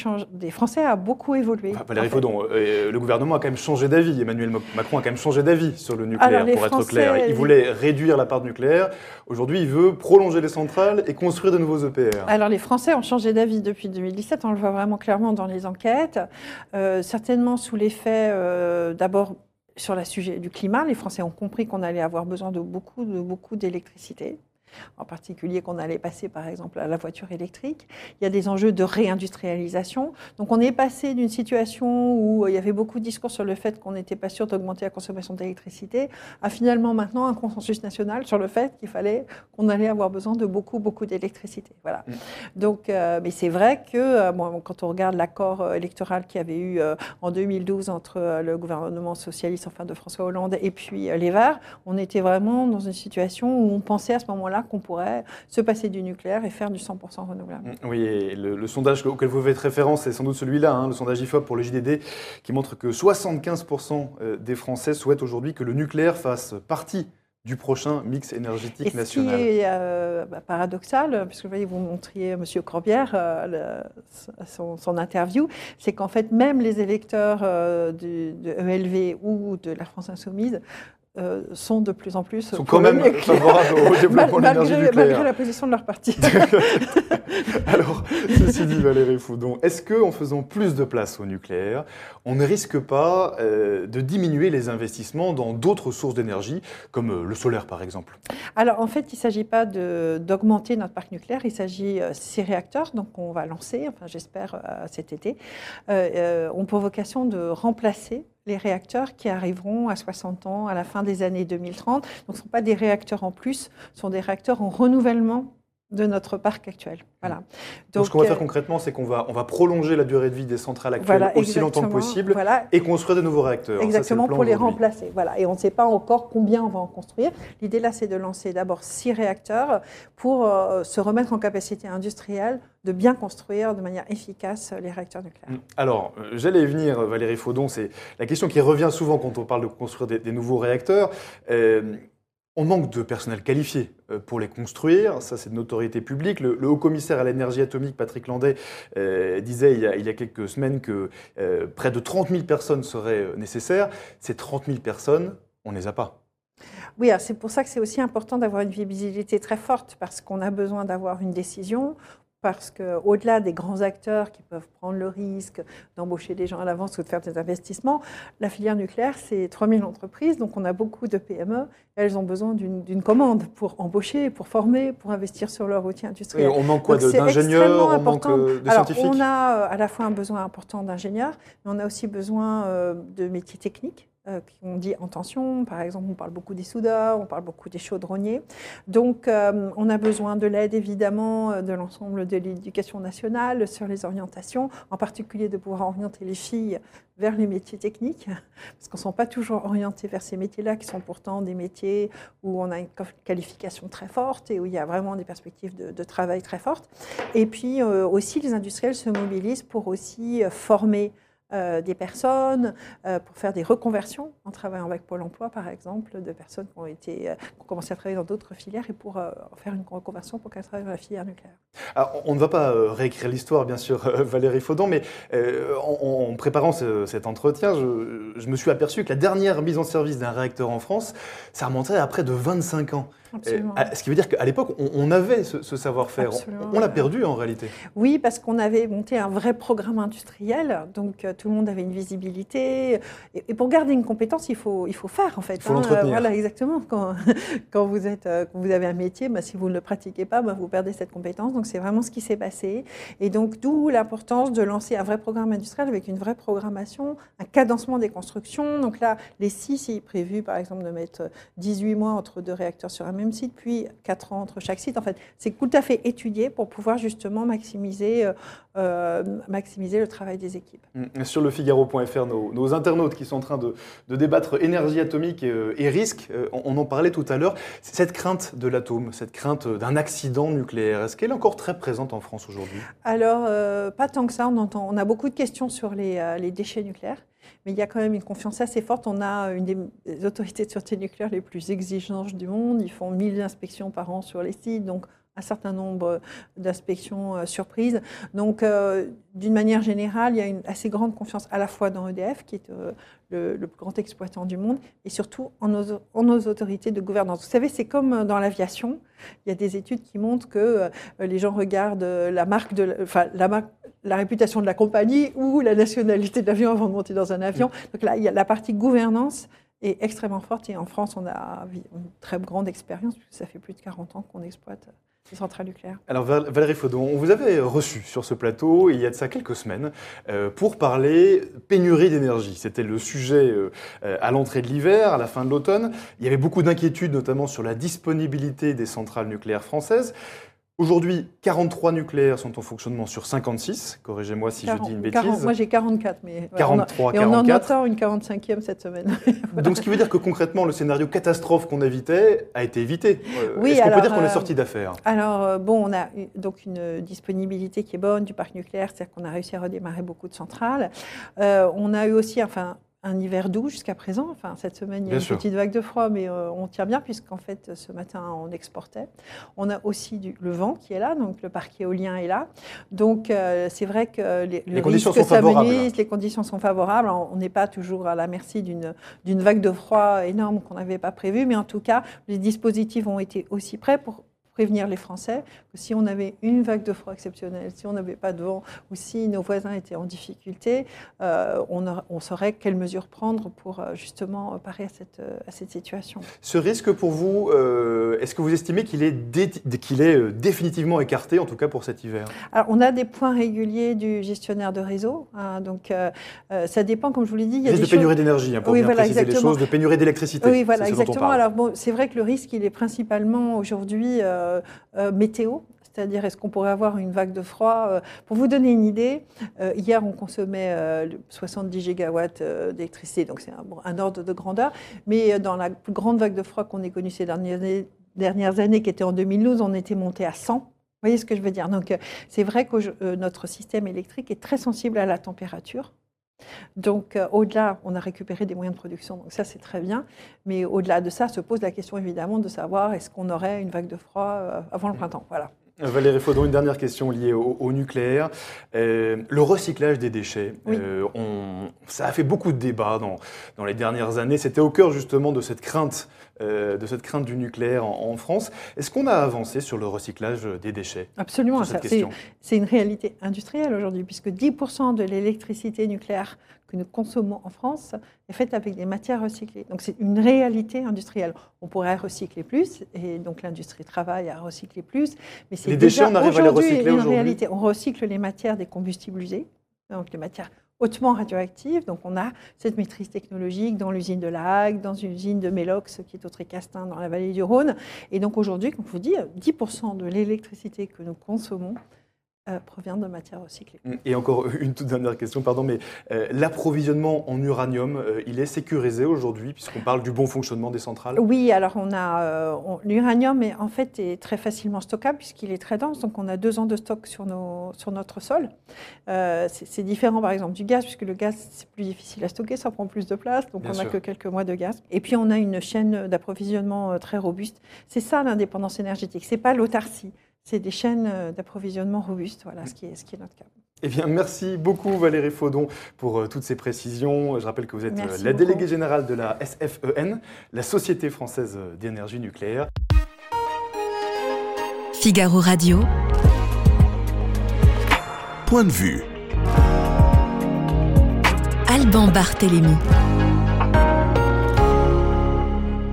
Speaker 7: Français a beaucoup évolué.
Speaker 3: Enfin, Valérie
Speaker 7: En fait.
Speaker 3: Faudon, euh, le gouvernement a quand même changé d'avis. Emmanuel Macron a quand même changé d'avis sur le nucléaire,
Speaker 7: Alors,
Speaker 3: pour être clair. Il voulait réduire la part nucléaire. Aujourd'hui, il veut prolonger les centrales et construire de nouveaux EPR.
Speaker 7: Alors les Français ont changé d'avis depuis 2017, on le voit vraiment clairement dans les enquêtes, Euh, certainement sous l'effet d'abord sur le sujet du climat. Les Français ont compris qu'on allait avoir besoin de beaucoup, de beaucoup d'électricité. En particulier qu'on allait passer par exemple à la voiture électrique. Il y a des enjeux de réindustrialisation. Donc on est passé d'une situation où il y avait beaucoup de discours sur le fait qu'on n'était pas sûr d'augmenter la consommation d'électricité à finalement maintenant un consensus national sur le fait qu'il fallait qu'on allait avoir besoin de beaucoup, beaucoup d'électricité. Voilà. Donc, euh, mais c'est vrai que euh, bon, quand on regarde l'accord euh, électoral qu'il y avait eu euh, en 2012 entre euh, le gouvernement socialiste, enfin de François Hollande, et puis euh, les Verts, on était vraiment dans une situation où on pensait à ce moment-là qu'on pourrait se passer du nucléaire et faire du 100% renouvelable.
Speaker 3: Oui, et le, le sondage auquel vous faites référence, c'est sans doute celui-là, hein, le sondage IFOP pour le JDD, qui montre que 75% euh, des Français souhaitent aujourd'hui que le nucléaire fasse partie du prochain mix énergétique
Speaker 7: Et ce qui
Speaker 3: national.
Speaker 7: est euh, bah, paradoxal, puisque vous voyez, vous montriez M. Corbière euh, le- son, son interview, c'est qu'en fait, même les électeurs euh, du- de ELV ou de la France Insoumise euh, sont de plus en plus
Speaker 3: Sont quand même favorables au développement de l'énergie
Speaker 7: malgré,
Speaker 3: nucléaire.
Speaker 7: malgré la position de leur parti.
Speaker 3: Alors, ceci dit, Valérie Foudon, est-ce qu'en faisant plus de place au nucléaire, on ne risque pas euh, de diminuer les investissements dans d'autres sources d'énergie, comme euh, le solaire par exemple?
Speaker 7: Alors en fait, il ne s'agit pas de- d'augmenter notre parc nucléaire, il s'agit euh, six réacteurs, donc on va lancer, enfin j'espère cet été, ont pour vocation de remplacer les réacteurs qui arriveront à 60 ans à la fin des années 2030. Donc ce ne sont pas des réacteurs en plus, ce sont des réacteurs en renouvellement de notre parc actuel. Voilà.
Speaker 3: Donc, ce qu'on va
Speaker 7: euh,
Speaker 3: faire concrètement, c'est qu'on va, on va prolonger la durée de vie des centrales actuelles
Speaker 7: voilà,
Speaker 3: aussi longtemps que possible
Speaker 7: Voilà,
Speaker 3: et construire de nouveaux réacteurs. Ça, c'est le
Speaker 7: Exactement, pour les remplacer. Voilà. Et on ne sait pas encore combien on va en construire. L'idée là, c'est de lancer d'abord six réacteurs pour euh, se remettre en capacité industrielle de bien construire de manière efficace les réacteurs nucléaires.
Speaker 3: Alors, euh, j'allais y venir, euh, Valérie Faudon, c'est la question qui revient souvent quand on parle de construire des, des nouveaux réacteurs. Euh, on manque de personnel qualifié euh, pour les construire, ça c'est de notoriété publique. Le, haut-commissaire à l'énergie atomique, Patrick Landais, euh, disait il y, a, quelques semaines que euh, près de 30 000 personnes seraient nécessaires. Ces 30 000 personnes, on ne les a pas.
Speaker 7: Oui, c'est pour ça que c'est aussi important d'avoir une visibilité très forte, parce qu'on a besoin d'avoir une décision, parce qu'au-delà des grands acteurs qui peuvent prendre le risque d'embaucher des gens à l'avance ou de faire des investissements, la filière nucléaire, c'est 3000 entreprises, donc on a beaucoup de PME, et elles ont besoin d'une commande pour embaucher, pour former, pour investir sur leur outil
Speaker 3: Et
Speaker 7: industriel.
Speaker 3: on manque quoi d'ingénieurs, on manque euh, de
Speaker 7: Alors,
Speaker 3: scientifiques
Speaker 7: on a euh, à la fois un besoin important d'ingénieurs, mais on a aussi besoin euh, de métiers techniques. Euh, qu'on dit en tension, par exemple, on parle beaucoup des soudeurs, on parle beaucoup des chaudronniers. Donc, euh, on a besoin de l'aide, évidemment, euh, de l'ensemble de l'éducation nationale sur les orientations, en particulier de pouvoir orienter les filles vers les métiers techniques, parce qu'on ne sont pas toujours orientés vers ces métiers-là, qui sont pourtant des métiers où on a une qualification très forte et où il y a vraiment des perspectives de, travail très fortes. Et puis aussi, les industriels se mobilisent pour aussi former euh, des personnes, euh, pour faire des reconversions en travaillant avec Pôle emploi, par exemple, de personnes qui ont, été, euh, qui ont commencé à travailler dans d'autres filières et pour faire une reconversion pour qu'elles travaillent dans la filière nucléaire.
Speaker 3: On ne va pas réécrire l'histoire, bien sûr, Valérie Faudon, mais en, préparant ce- cet entretien, je, je me suis aperçu que la dernière mise en service d'un réacteur en France, ça remonterait à près de 25 ans.
Speaker 7: Absolument.
Speaker 3: À- ce qui veut dire qu'à l'époque, on, on avait ce, ce savoir-faire. On, on l'a perdu en réalité.
Speaker 7: Oui, parce qu'on avait monté un vrai programme industriel, donc euh, tout le monde avait une visibilité. Et, et pour garder une compétence, il faut, il faut faire en fait.
Speaker 3: Il faut l'entretenir.
Speaker 7: voilà, exactement. Quand, quand, vous êtes, euh, quand vous avez un métier, bah, si vous ne le pratiquez pas, bah, vous perdez cette compétence. Donc c'est vraiment ce qui s'est passé. Et donc d'où l'importance de lancer un vrai programme industriel avec une vraie programmation, un cadencement des constructions. Donc là, les six, il est prévu par exemple de mettre 18 mois entre deux réacteurs sur un même site, puis 4 ans entre chaque site. En fait, c'est tout à fait étudié pour pouvoir justement maximiser, euh, euh, maximiser le travail des équipes.
Speaker 3: Mm. Sur le Figaro.fr, nos, nos internautes qui sont en train de, de débattre énergie atomique et, et risque, euh, on, on en parlait tout à l'heure, cette crainte de l'atome, cette crainte d'un accident nucléaire, est-ce qu'elle est encore très présente en France aujourd'hui?
Speaker 7: Alors, euh, pas tant que ça. On, entend, on a beaucoup de questions sur les, euh, les déchets nucléaires, mais il y a quand même une confiance assez forte. On a une des, autorités de sûreté nucléaire les plus exigeantes du monde. Ils font 1000 inspections par an sur les sites, donc un certain nombre d'inspections euh, surprises. Donc, euh, d'une manière générale, il y a une assez grande confiance à la fois dans EDF, qui est euh, le, plus grand exploitant du monde, et surtout en nos, autorités de gouvernance. Vous savez, c'est comme dans l'aviation. Il y a des études qui montrent que euh, les gens regardent la marque de, enfin, la marque, la réputation de la compagnie ou la nationalité de l'avion avant de monter dans un avion. Donc là, il y a la partie gouvernance est extrêmement forte et en France, on a une très grande expérience puisque ça fait plus de 40 ans qu'on exploite les centrales nucléaires.
Speaker 3: Alors Valérie Faudon, on vous avait reçu sur ce plateau il y a de ça quelques semaines euh, pour parler pénurie d'énergie. C'était le sujet euh, à l'entrée de l'hiver, à la fin de l'automne. Il y avait beaucoup d'inquiétudes notamment sur la disponibilité des centrales nucléaires françaises. Aujourd'hui, 43 nucléaires sont en fonctionnement sur 56. Corrigez-moi si
Speaker 7: 40,
Speaker 3: je dis une bêtise.
Speaker 7: 40, moi j'ai 44, mais
Speaker 3: 43,
Speaker 7: on a, et on en
Speaker 3: 44.
Speaker 7: entend une 45e cette semaine.
Speaker 3: voilà. Donc ce qui veut dire que concrètement, le scénario catastrophe qu'on évitait a été évité.
Speaker 7: Oui,
Speaker 3: Est-ce qu'on peut dire qu'on
Speaker 7: euh,
Speaker 3: est sorti d'affaire
Speaker 7: Alors euh, bon, on a donc une disponibilité qui est bonne du parc nucléaire, c'est-à-dire qu'on a réussi à redémarrer beaucoup de centrales. Euh, on a eu aussi, enfin, un hiver doux jusqu'à présent. Enfin, cette semaine, il y a
Speaker 3: Bien
Speaker 7: une
Speaker 3: sûr.
Speaker 7: petite vague de froid, mais euh, on tient bien puisqu'en fait, ce matin, on exportait. On a aussi du, le vent qui est là, donc le parc éolien est là. Donc, euh, c'est vrai que les, le
Speaker 3: Les conditions sont favorables.
Speaker 7: les conditions sont favorables. On n'est pas toujours à la merci d'une d'une vague de froid énorme qu'on n'avait pas prévue, mais en tout cas, les dispositifs ont été aussi prêts pour prévenir les Français que si on avait une vague de froid exceptionnelle, si on n'avait pas de vent ou si nos voisins étaient en difficulté, euh, on, aura- on saurait quelles mesures prendre pour euh, justement euh, parer à cette, à cette situation.
Speaker 3: Ce risque pour vous, euh, est-ce que vous estimez qu'il est, dé- est définitivement écarté, en tout cas pour cet hiver?
Speaker 7: Alors, on a des points réguliers du gestionnaire de réseau, hein, donc euh, ça dépend, comme je vous l'ai dit, il y a
Speaker 3: Risque
Speaker 7: des
Speaker 3: de pénurie
Speaker 7: choses-
Speaker 3: d'énergie, hein, pour
Speaker 7: Oui,
Speaker 3: bien
Speaker 7: voilà,
Speaker 3: préciser les
Speaker 7: exactement.
Speaker 3: choses, de pénurie d'électricité.
Speaker 7: Oui, voilà, exactement. Alors bon, c'est vrai que le risque, il est principalement aujourd'hui météo. C'est-à-dire, est-ce qu'on pourrait avoir une vague de froid euh, Pour vous donner une idée, euh, hier, on consommait euh, le 70 gigawatts euh, d'électricité, donc c'est un, ordre de grandeur. Mais euh, dans la plus grande vague de froid qu'on ait connue ces dernières années, qui était en 2012, on était monté à 100. Vous voyez ce que je veux dire? Donc, euh, c'est vrai que euh, notre système électrique est très sensible à la température. Donc, euh, au-delà, on a récupéré des moyens de production, donc ça, c'est très bien. Mais au-delà de ça, se pose la question évidemment de savoir est-ce qu'on aurait une vague de froid euh, avant le printemps. Voilà.
Speaker 3: Valérie Faudon, une dernière question liée au, au nucléaire. Euh, le recyclage des déchets,
Speaker 7: Oui.
Speaker 3: euh, on- ça a fait beaucoup de débats dans, dans les dernières années. C'était au cœur justement de cette crainte, euh, de cette crainte du nucléaire en, en France. Est-ce qu'on a avancé sur le recyclage des déchets
Speaker 7: Absolument. c'est une réalité industrielle aujourd'hui, puisque 10% de l'électricité nucléaire que nous consommons en France est faite avec des matières recyclées. Donc c'est une réalité industrielle. On pourrait recycler plus, et donc l'industrie travaille à recycler plus. Mais c'est déjà aujourd'hui une
Speaker 3: aujourd'hui?
Speaker 7: réalité. On recycle les matières des combustibles usés, donc les matières hautement radioactives. Donc on a cette maîtrise technologique dans l'usine de La Hague, dans une usine de Mélox qui est au Tricastin dans la vallée du Rhône. Et donc aujourd'hui, comme je vous dis, 10% de l'électricité que nous consommons euh, provient de matières recyclées.
Speaker 3: Et encore une toute dernière question, pardon, mais euh, l'approvisionnement en uranium, euh, il est sécurisé aujourd'hui, puisqu'on parle du bon fonctionnement des centrales?
Speaker 7: Oui, alors on a l'uranium est en fait est très facilement stockable puisqu'il est très dense, donc on a deux ans de stock sur nos sur notre sol. C'est différent par exemple du gaz puisque le gaz c'est plus difficile à stocker, ça prend plus de place, donc
Speaker 3: Bien
Speaker 7: on n'a que quelques mois de gaz. Et puis on a une chaîne d'approvisionnement très robuste. C'est ça l'indépendance énergétique. C'est pas l'autarcie. C'est des chaînes euh, d'approvisionnement robustes, voilà ce qui est, ce qui est notre cas.
Speaker 3: Eh bien, merci beaucoup Valérie Faudon pour euh, toutes ces précisions. Je rappelle que vous êtes euh, la
Speaker 7: beaucoup.
Speaker 3: déléguée générale de la SFEN, la Société française d'énergie nucléaire.
Speaker 1: Figaro Radio.
Speaker 2: Point de vue.
Speaker 1: Alban Barthélémy.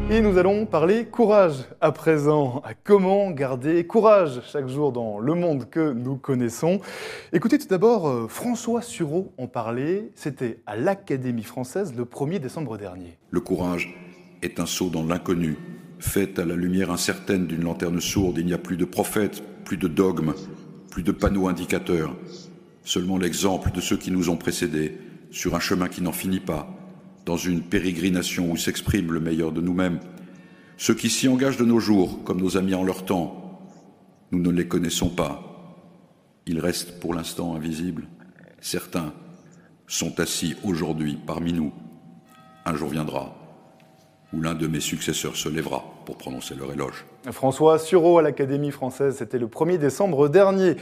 Speaker 3: Et nous allons parler courage à présent. Comment garder courage chaque jour dans le monde que nous connaissons Écoutez tout d'abord euh, François Sureau en parler. C'était à l'Académie française le 1er décembre dernier.
Speaker 9: Le courage est un saut dans l'inconnu. Fait à la lumière incertaine d'une lanterne sourde, il n'y a plus de prophètes, plus de dogmes, plus de panneaux indicateurs. Seulement l'exemple de ceux qui nous ont précédés, sur un chemin qui n'en finit pas, dans une pérégrination où s'exprime le meilleur de nous-mêmes. Ceux qui s'y engagent de nos jours, comme nos amis en leur temps, nous ne les connaissons pas. Ils restent pour l'instant invisibles. Certains sont assis aujourd'hui parmi nous. Un jour viendra où l'un de mes successeurs se lèvera pour prononcer leur éloge.
Speaker 3: François Sureau à l'Académie française, c'était le 1er décembre dernier.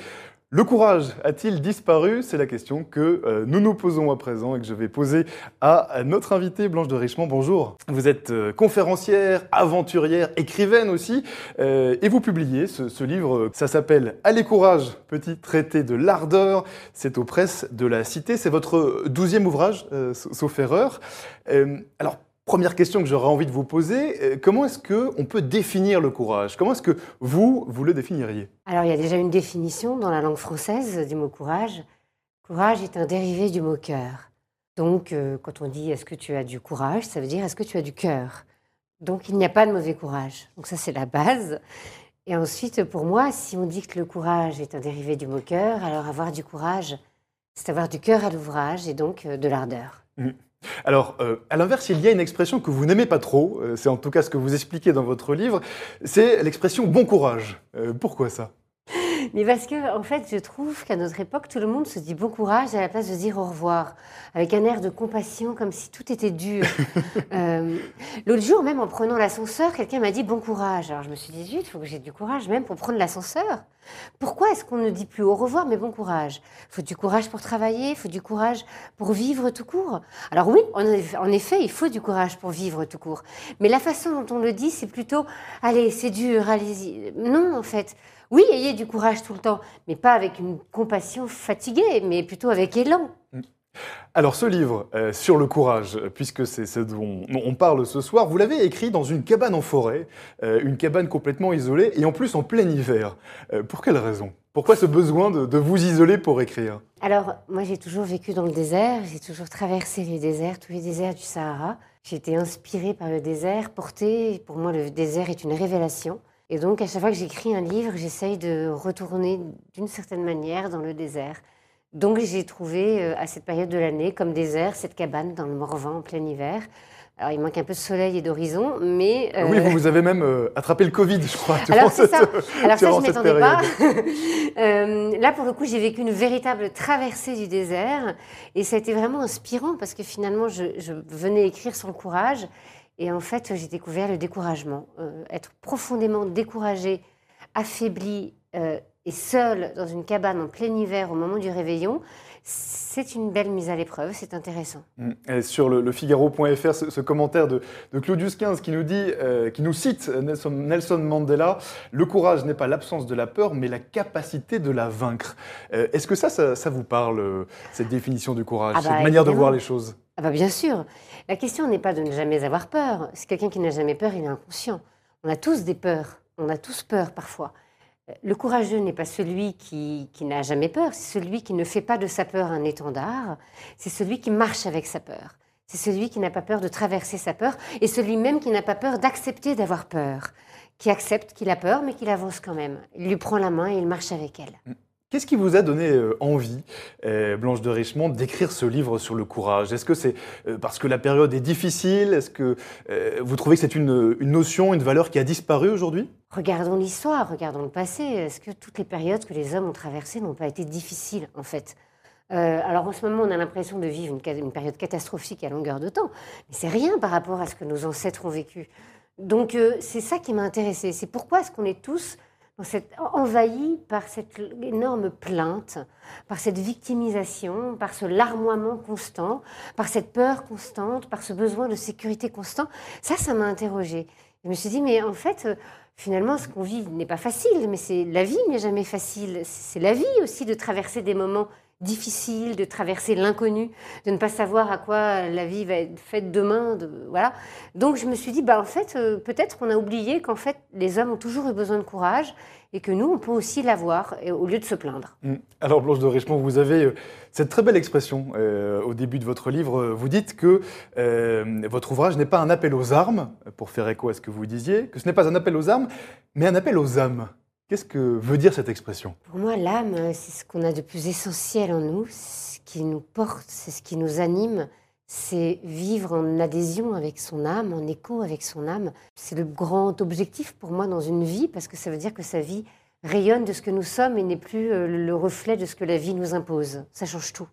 Speaker 3: Le courage a-t-il disparu? C'est la question que euh, nous nous posons à présent et que je vais poser à notre invitée Blanche de Richemont. Bonjour. Vous êtes euh, conférencière, aventurière, écrivaine aussi, euh, et vous publiez ce, livre. Ça s'appelle Allez courage, petit traité de l'ardeur. C'est aux presses de la Cité. C'est votre douzième ouvrage, sauf erreur. Alors. Première question que j'aurais envie de vous poser, euh, comment est-ce qu'on peut définir le courage? Comment est-ce que vous, vous le définiriez?
Speaker 10: Alors, il y a déjà une définition dans la langue française du mot courage. Courage est un dérivé du mot cœur. Donc, euh, quand on dit est-ce que tu as du courage, ça veut dire est-ce que tu as du cœur? Donc, il n'y a pas de mauvais courage. Donc, ça, c'est la base. Et ensuite, pour moi, si on dit que le courage est un dérivé du mot cœur, alors avoir du courage, c'est avoir du cœur à l'ouvrage et donc euh, de l'ardeur.
Speaker 3: Alors, euh, à l'inverse, il y a une expression que vous n'aimez pas trop, euh, c'est en tout cas ce que vous expliquez dans votre livre, c'est l'expression bon courage. Euh, pourquoi ça?
Speaker 10: Mais parce que, en fait, je trouve qu'à notre époque, tout le monde se dit bon courage à la place de dire au revoir, avec un air de compassion, comme si tout était dur. Euh, L'autre jour, même en prenant l'ascenseur, quelqu'un m'a dit bon courage. Alors je me suis dit, zut, il faut que j'ai du courage même pour prendre l'ascenseur. Pourquoi est-ce qu'on ne dit plus au revoir, mais bon courage? Il faut du courage pour travailler, il faut du courage pour vivre tout court. Alors oui, en effet, il faut du courage pour vivre tout court. Mais la façon dont on le dit, c'est plutôt, allez, c'est dur, allez-y. Non, en fait. Oui, ayez du courage tout le temps, mais pas avec une compassion fatiguée, mais plutôt avec élan.
Speaker 3: Alors ce livre euh, sur le courage, puisque c'est ce dont on parle ce soir, vous l'avez écrit dans une cabane en forêt, euh, une cabane complètement isolée, et en plus en plein hiver. Euh, pour quelle raison? Pourquoi ce besoin de, de vous isoler pour écrire?
Speaker 10: Alors, moi, j'ai toujours vécu dans le désert, j'ai toujours traversé les déserts, tous les déserts du Sahara. J'ai été inspirée par le désert, portée. Pour moi, le désert est une révélation. Et donc, à chaque fois que j'écris un livre, j'essaye de retourner d'une certaine manière dans le désert. Donc, j'ai trouvé euh, à cette période de l'année, comme désert, cette cabane dans le Morvan en plein hiver. Alors, il manque un peu de soleil et d'horizon, mais. euh,
Speaker 3: Oui, vous, vous avez même euh, attrapé le Covid, je crois.
Speaker 10: alors c'est ça. Alors ça, je
Speaker 3: cette
Speaker 10: m'attendais pas. Euh, là, pour le coup, j'ai vécu une véritable traversée du désert, et ça a été vraiment inspirant parce que finalement, je, je venais écrire sur le courage, et en fait, j'ai découvert le découragement, Euh, être profondément découragé, affaibli euh, et seul dans une cabane en plein hiver au moment du réveillon. C'est une belle mise à l'épreuve, c'est intéressant.
Speaker 3: Mm. Et sur le, le Figaro.fr, ce, ce commentaire de, de Claudius XV qui nous dit, euh, qui nous cite Nelson, Nelson Mandela, le courage n'est pas l'absence de la peur, mais la capacité de la vaincre. Euh, Est-ce que ça, ça, ça vous parle, cette définition du courage,
Speaker 10: Ah bah,
Speaker 3: cette manière de voir les choses?
Speaker 10: Ah bah bien sûr. La question n'est pas de ne jamais avoir peur. C'est quelqu'un qui n'a jamais peur, il est inconscient. On a tous des peurs. On a tous peur parfois. Euh, Le courageux n'est pas celui qui, qui n'a jamais peur, c'est celui qui ne fait pas de sa peur un étendard, c'est celui qui marche avec sa peur. C'est celui qui n'a pas peur de traverser sa peur et celui même qui n'a pas peur d'accepter d'avoir peur, qui accepte qu'il a peur mais qu'il avance quand même. Il lui prend la main et il marche avec elle.
Speaker 3: Qu'est-ce qui vous a donné euh, envie, euh, Blanche de Richemont, d'écrire ce livre sur le courage? Est-ce que c'est euh, parce que la période est difficile? Est-ce que vous trouvez que c'est une, notion, une valeur qui a disparu aujourd'hui?
Speaker 10: Regardons l'histoire, regardons le passé. Est-ce que toutes les périodes que les hommes ont traversées n'ont pas été difficiles, en fait? Alors en ce moment, on a l'impression de vivre une, période catastrophique à longueur de temps, mais c'est rien par rapport à ce que nos ancêtres ont vécu. Donc c'est ça qui m'a intéressée. C'est pourquoi est-ce qu'on est tous dans cette, envahis par cette énorme plainte, par cette victimisation, par ce larmoiement constant, par cette peur constante, par ce besoin de sécurité constant. Ça, ça m'a interrogée. Je me suis dit, mais en fait, euh, finalement, ce qu'on vit n'est pas facile, mais c'est la vie n'est jamais facile. C'est la vie aussi de traverser des moments difficiles, de traverser l'inconnu, de ne pas savoir à quoi la vie va être faite demain. De, voilà. Donc je me suis dit, bah, en fait, euh, peut-être qu'on a oublié qu'en fait, les hommes ont toujours eu besoin de courage et que nous, on peut aussi l'avoir au lieu de se plaindre.
Speaker 3: Mm. Alors Blanche de Richemont, vous avez euh, cette très belle expression euh, au début de votre livre. Vous dites que votre ouvrage n'est pas un appel aux armes, pour faire écho à ce que vous disiez, que ce n'est pas un appel aux armes, mais un appel aux âmes. Qu'est-ce que veut dire cette expression?
Speaker 10: Pour moi, l'âme, c'est ce qu'on a de plus essentiel en nous, ce qui nous porte, c'est ce qui nous anime, c'est vivre en adhésion avec son âme, en écho avec son âme. C'est le grand objectif pour moi dans une vie, parce que ça veut dire que sa vie rayonne de ce que nous sommes et n'est plus euh, le reflet de ce que la vie nous impose. Ça change tout.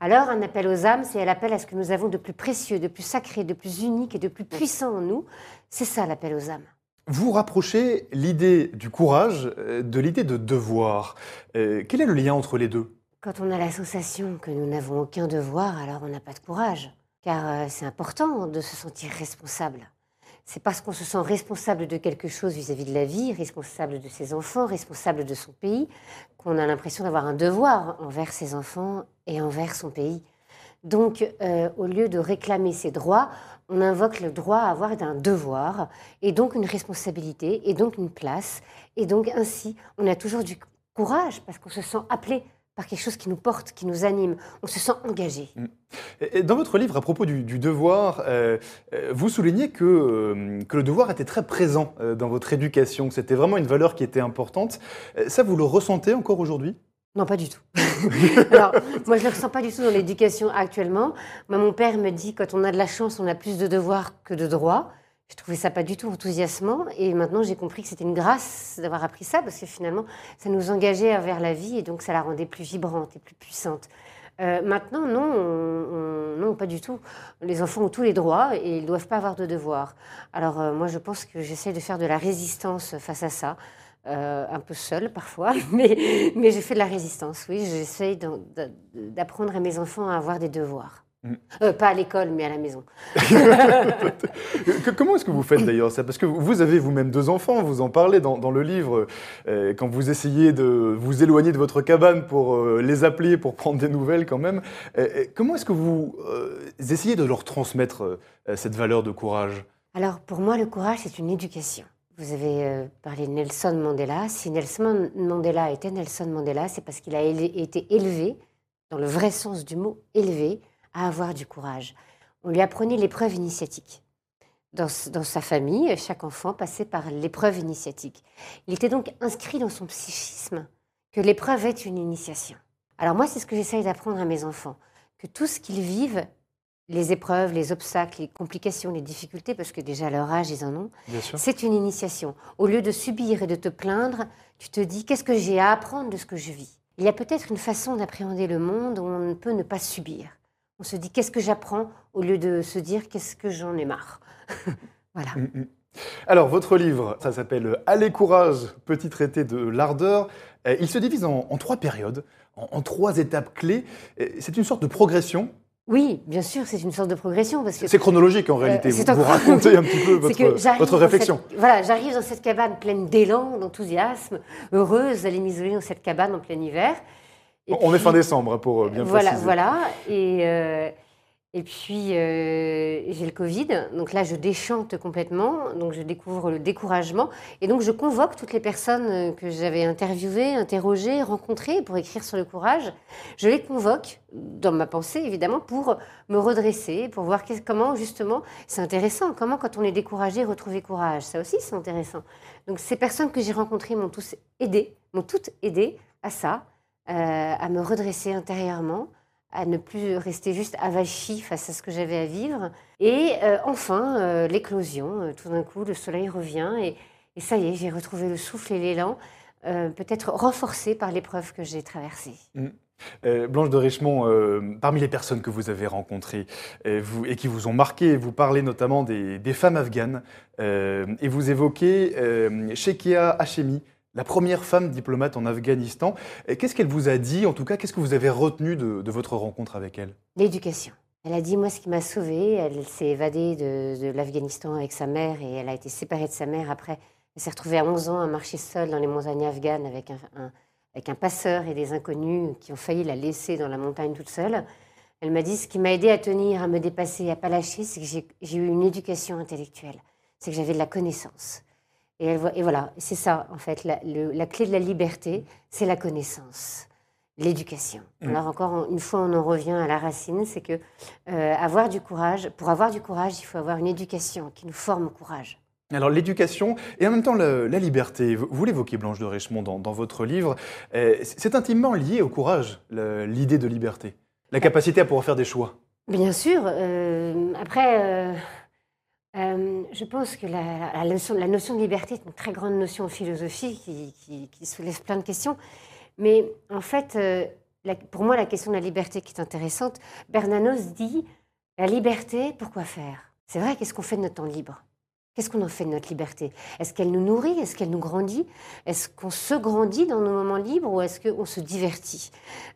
Speaker 10: Alors, un appel aux âmes, c'est l'appel à ce que nous avons de plus précieux, de plus sacré, de plus unique et de plus puissant en nous. C'est ça l'appel aux âmes.
Speaker 3: Vous rapprochez l'idée du courage euh, de l'idée de devoir. Euh, quel est le lien entre les deux?
Speaker 10: Quand on a la sensation que nous n'avons aucun devoir, alors on n'a pas de courage. Car euh, c'est important de se sentir responsable. C'est parce qu'on se sent responsable de quelque chose vis-à-vis de la vie, responsable de ses enfants, responsable de son pays, qu'on a l'impression d'avoir un devoir envers ses enfants et envers son pays. Donc, au lieu de réclamer ses droits, on invoque le droit à avoir un devoir, et donc une responsabilité, et donc une place, et donc ainsi, on a toujours du courage parce qu'on se sent appelé par quelque chose qui nous porte, qui nous anime, on se sent engagé.
Speaker 3: Et Dans votre livre, à propos du, devoir, euh, euh, vous soulignez que, euh, que le devoir était très présent dans votre éducation, que c'était vraiment une valeur qui était importante. Ça, vous le ressentez encore aujourd'hui?
Speaker 10: Non, pas du tout. Alors, moi, je ne le ressens pas du tout dans l'éducation actuellement. Moi, mon père me dit, quand on a de la chance, on a plus de devoirs que de droits. Je trouvais ça pas du tout enthousiasmant et maintenant j'ai compris que c'était une grâce d'avoir appris ça parce que finalement ça nous engageait vers la vie et donc ça la rendait plus vibrante et plus puissante. Euh, maintenant, non, on- on- non, pas du tout. Les enfants ont tous les droits et ils ne doivent pas avoir de devoirs. Alors euh, moi, je pense que j'essaie de faire de la résistance face à ça, euh, un peu seule parfois, mais, mais je fais de la résistance, oui. D'a- d'apprendre à mes enfants à avoir des devoirs.
Speaker 3: Mm.
Speaker 10: Euh, pas à l'école, mais à la maison.
Speaker 3: Comment est-ce que vous faites d'ailleurs ça? Parce que vous avez vous-même deux enfants, vous en parlez dans, dans le livre, euh, quand vous essayez de vous éloigner de votre cabane pour euh, les appeler, pour prendre des nouvelles quand même. Comment est-ce que vous essayez de leur transmettre cette valeur de courage?
Speaker 10: Alors, pour moi, le courage, c'est une éducation. Vous avez euh, parlé de Nelson Mandela. Si Nelson Mandela était Nelson Mandela, c'est parce qu'il a été élevé, dans le vrai sens du mot, élevé, à avoir du courage. On lui apprenait l'épreuve initiatique. Dans, dans sa famille, chaque enfant passait par l'épreuve initiatique. Il était donc inscrit dans son psychisme que l'épreuve est une initiation. Alors moi, c'est ce que j'essaye d'apprendre à mes enfants, que tout ce qu'ils vivent, les épreuves, les obstacles, les complications, les difficultés, parce que déjà à leur âge, ils en ont, c'est une initiation. Au lieu de subir et de te plaindre, tu te dis qu'est-ce que j'ai à apprendre de ce que je vis? Il y a peut-être une façon d'appréhender le monde où on ne peut ne pas subir. On se dit qu'est-ce que j'apprends? Au lieu de se dire qu'est-ce que j'en ai marre. voilà.
Speaker 3: Mm, mm. Alors, votre livre, ça s'appelle Allez courage, petit traité de l'ardeur. Il se divise en, en trois périodes, en, en trois étapes clés. C'est une sorte de progression.
Speaker 10: Oui, bien sûr, c'est une sorte de progression parce que
Speaker 3: C'est chronologique en réalité.
Speaker 10: Euh,
Speaker 3: vous vous racontez un petit peu votre, réflexion.
Speaker 10: cette- voilà, j'arrive dans cette cabane pleine d'élan, d'enthousiasme, heureuse d'aller m'isoler dans cette cabane en plein hiver. Et
Speaker 3: On est fin décembre, hein, pour euh, bien
Speaker 10: voilà,
Speaker 3: préciser.
Speaker 10: voilà. Et, euh, et puis, euh, j'ai le Covid. Donc là, je déchante complètement. Donc, je découvre le découragement. Et donc, je convoque toutes les personnes euh, que j'avais interviewées, interrogées, rencontrées pour écrire sur le courage. Je les convoque, dans ma pensée, évidemment, pour me redresser, pour voir comment, justement, c'est intéressant. Comment, quand on est découragé, retrouver courage? Ça aussi, c'est intéressant. Donc, ces personnes que j'ai rencontrées m'ont tous aidé, m'ont toutes aidé à ça, euh, à me redresser intérieurement, à ne plus rester juste avachie face à ce que j'avais à vivre. Et euh, enfin, euh, l'éclosion. Euh, Tout d'un coup, le soleil revient et, et ça y est, j'ai retrouvé le souffle et l'élan, peut-être renforcé par l'épreuve que j'ai traversée.
Speaker 3: Euh, Blanche de Richemont, parmi les personnes que vous avez rencontrées euh, vous, et qui vous ont marqué, vous parlez notamment des, des femmes afghanes et vous évoquez Shekia Hashemi, la première femme diplomate en Afghanistan. Qu'est-ce qu'elle vous a dit En tout cas, qu'est-ce que vous avez retenu de, votre rencontre avec elle?
Speaker 10: L'éducation. Elle a dit, moi, ce qui m'a sauvée, elle s'est évadée de, l'Afghanistan avec sa mère et elle a été séparée de sa mère après. Elle s'est retrouvée à 11 ans à marcher seule dans les montagnes afghanes avec un, passeur et des inconnus qui ont failli la laisser dans la montagne toute seule. Elle m'a dit, ce qui m'a aidé à tenir, à me dépasser, à pas lâcher, c'est que j'ai eu une éducation intellectuelle. C'est que j'avais de la connaissance. Et, elle, et voilà, c'est ça, en fait, la, le- la clé de la liberté, c'est la connaissance l'éducation.
Speaker 3: Mm.
Speaker 10: Alors encore une fois, on en revient à la racine, c'est que euh, avoir du courage, pour avoir du courage, il faut avoir une éducation qui nous forme au courage.
Speaker 3: Alors l'éducation et en même temps le- la liberté, vous, l'évoquez Blanche de Richemont dans, dans votre livre, euh, c'est intimement lié au courage, l'idée de liberté, la capacité à pouvoir faire des choix.
Speaker 10: Bien sûr. euh, après, euh, je pense que la, notion, de liberté est une très grande notion en philosophie qui, soulève plein de questions. Mais en fait, euh, pour moi, la question de la liberté qui est intéressante, Bernanos dit la liberté, pourquoi faire? C'est vrai, qu'est-ce qu'on fait de notre temps libre? Qu'est-ce qu'on en fait de notre liberté? Est-ce qu'elle nous nourrit? Est-ce qu'elle nous grandit? Est-ce qu'on se grandit dans nos moments libres ou est-ce qu'on se divertit?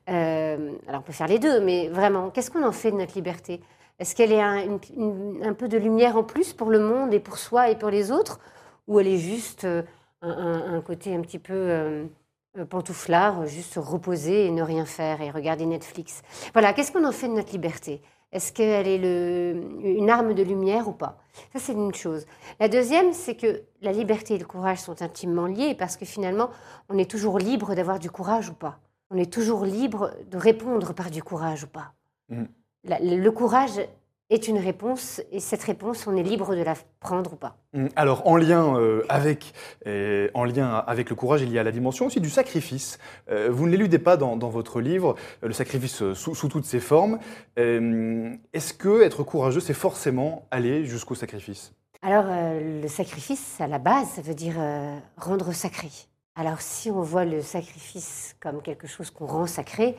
Speaker 10: Euh, Alors on peut faire les deux, mais vraiment, qu'est-ce qu'on en fait de notre liberté? Est-ce qu'elle est un, peu de lumière en plus pour le monde et pour soi et pour les autres Ou elle est juste euh, un, un- côté un petit peu euh, euh, pantouflard, juste se reposer et ne rien faire et regarder Netflix? Voilà, qu'est-ce qu'on en fait de notre liberté? Est-ce qu'elle est une arme de lumière ou pas? Ça, c'est une chose. La deuxième, c'est que la liberté et le courage sont intimement liés parce que finalement, on est toujours libre d'avoir du courage ou pas. On est toujours libre de répondre par du courage ou pas.
Speaker 3: Mhm.
Speaker 10: La- le courage est une réponse et cette réponse, on est libre de la prendre ou pas.
Speaker 3: Hum, Alors, en lien, euh, avec, euh, en lien avec le courage, il y a la dimension aussi du sacrifice. Euh, vous ne l'éludez pas dans, dans votre livre, euh, le sacrifice sous, sous toutes ses formes. Est-ce que être courageux, c'est forcément aller jusqu'au sacrifice?
Speaker 10: Alors, le sacrifice, à la base, ça veut dire rendre sacré. Alors, si on voit le sacrifice comme quelque chose qu'on rend sacré,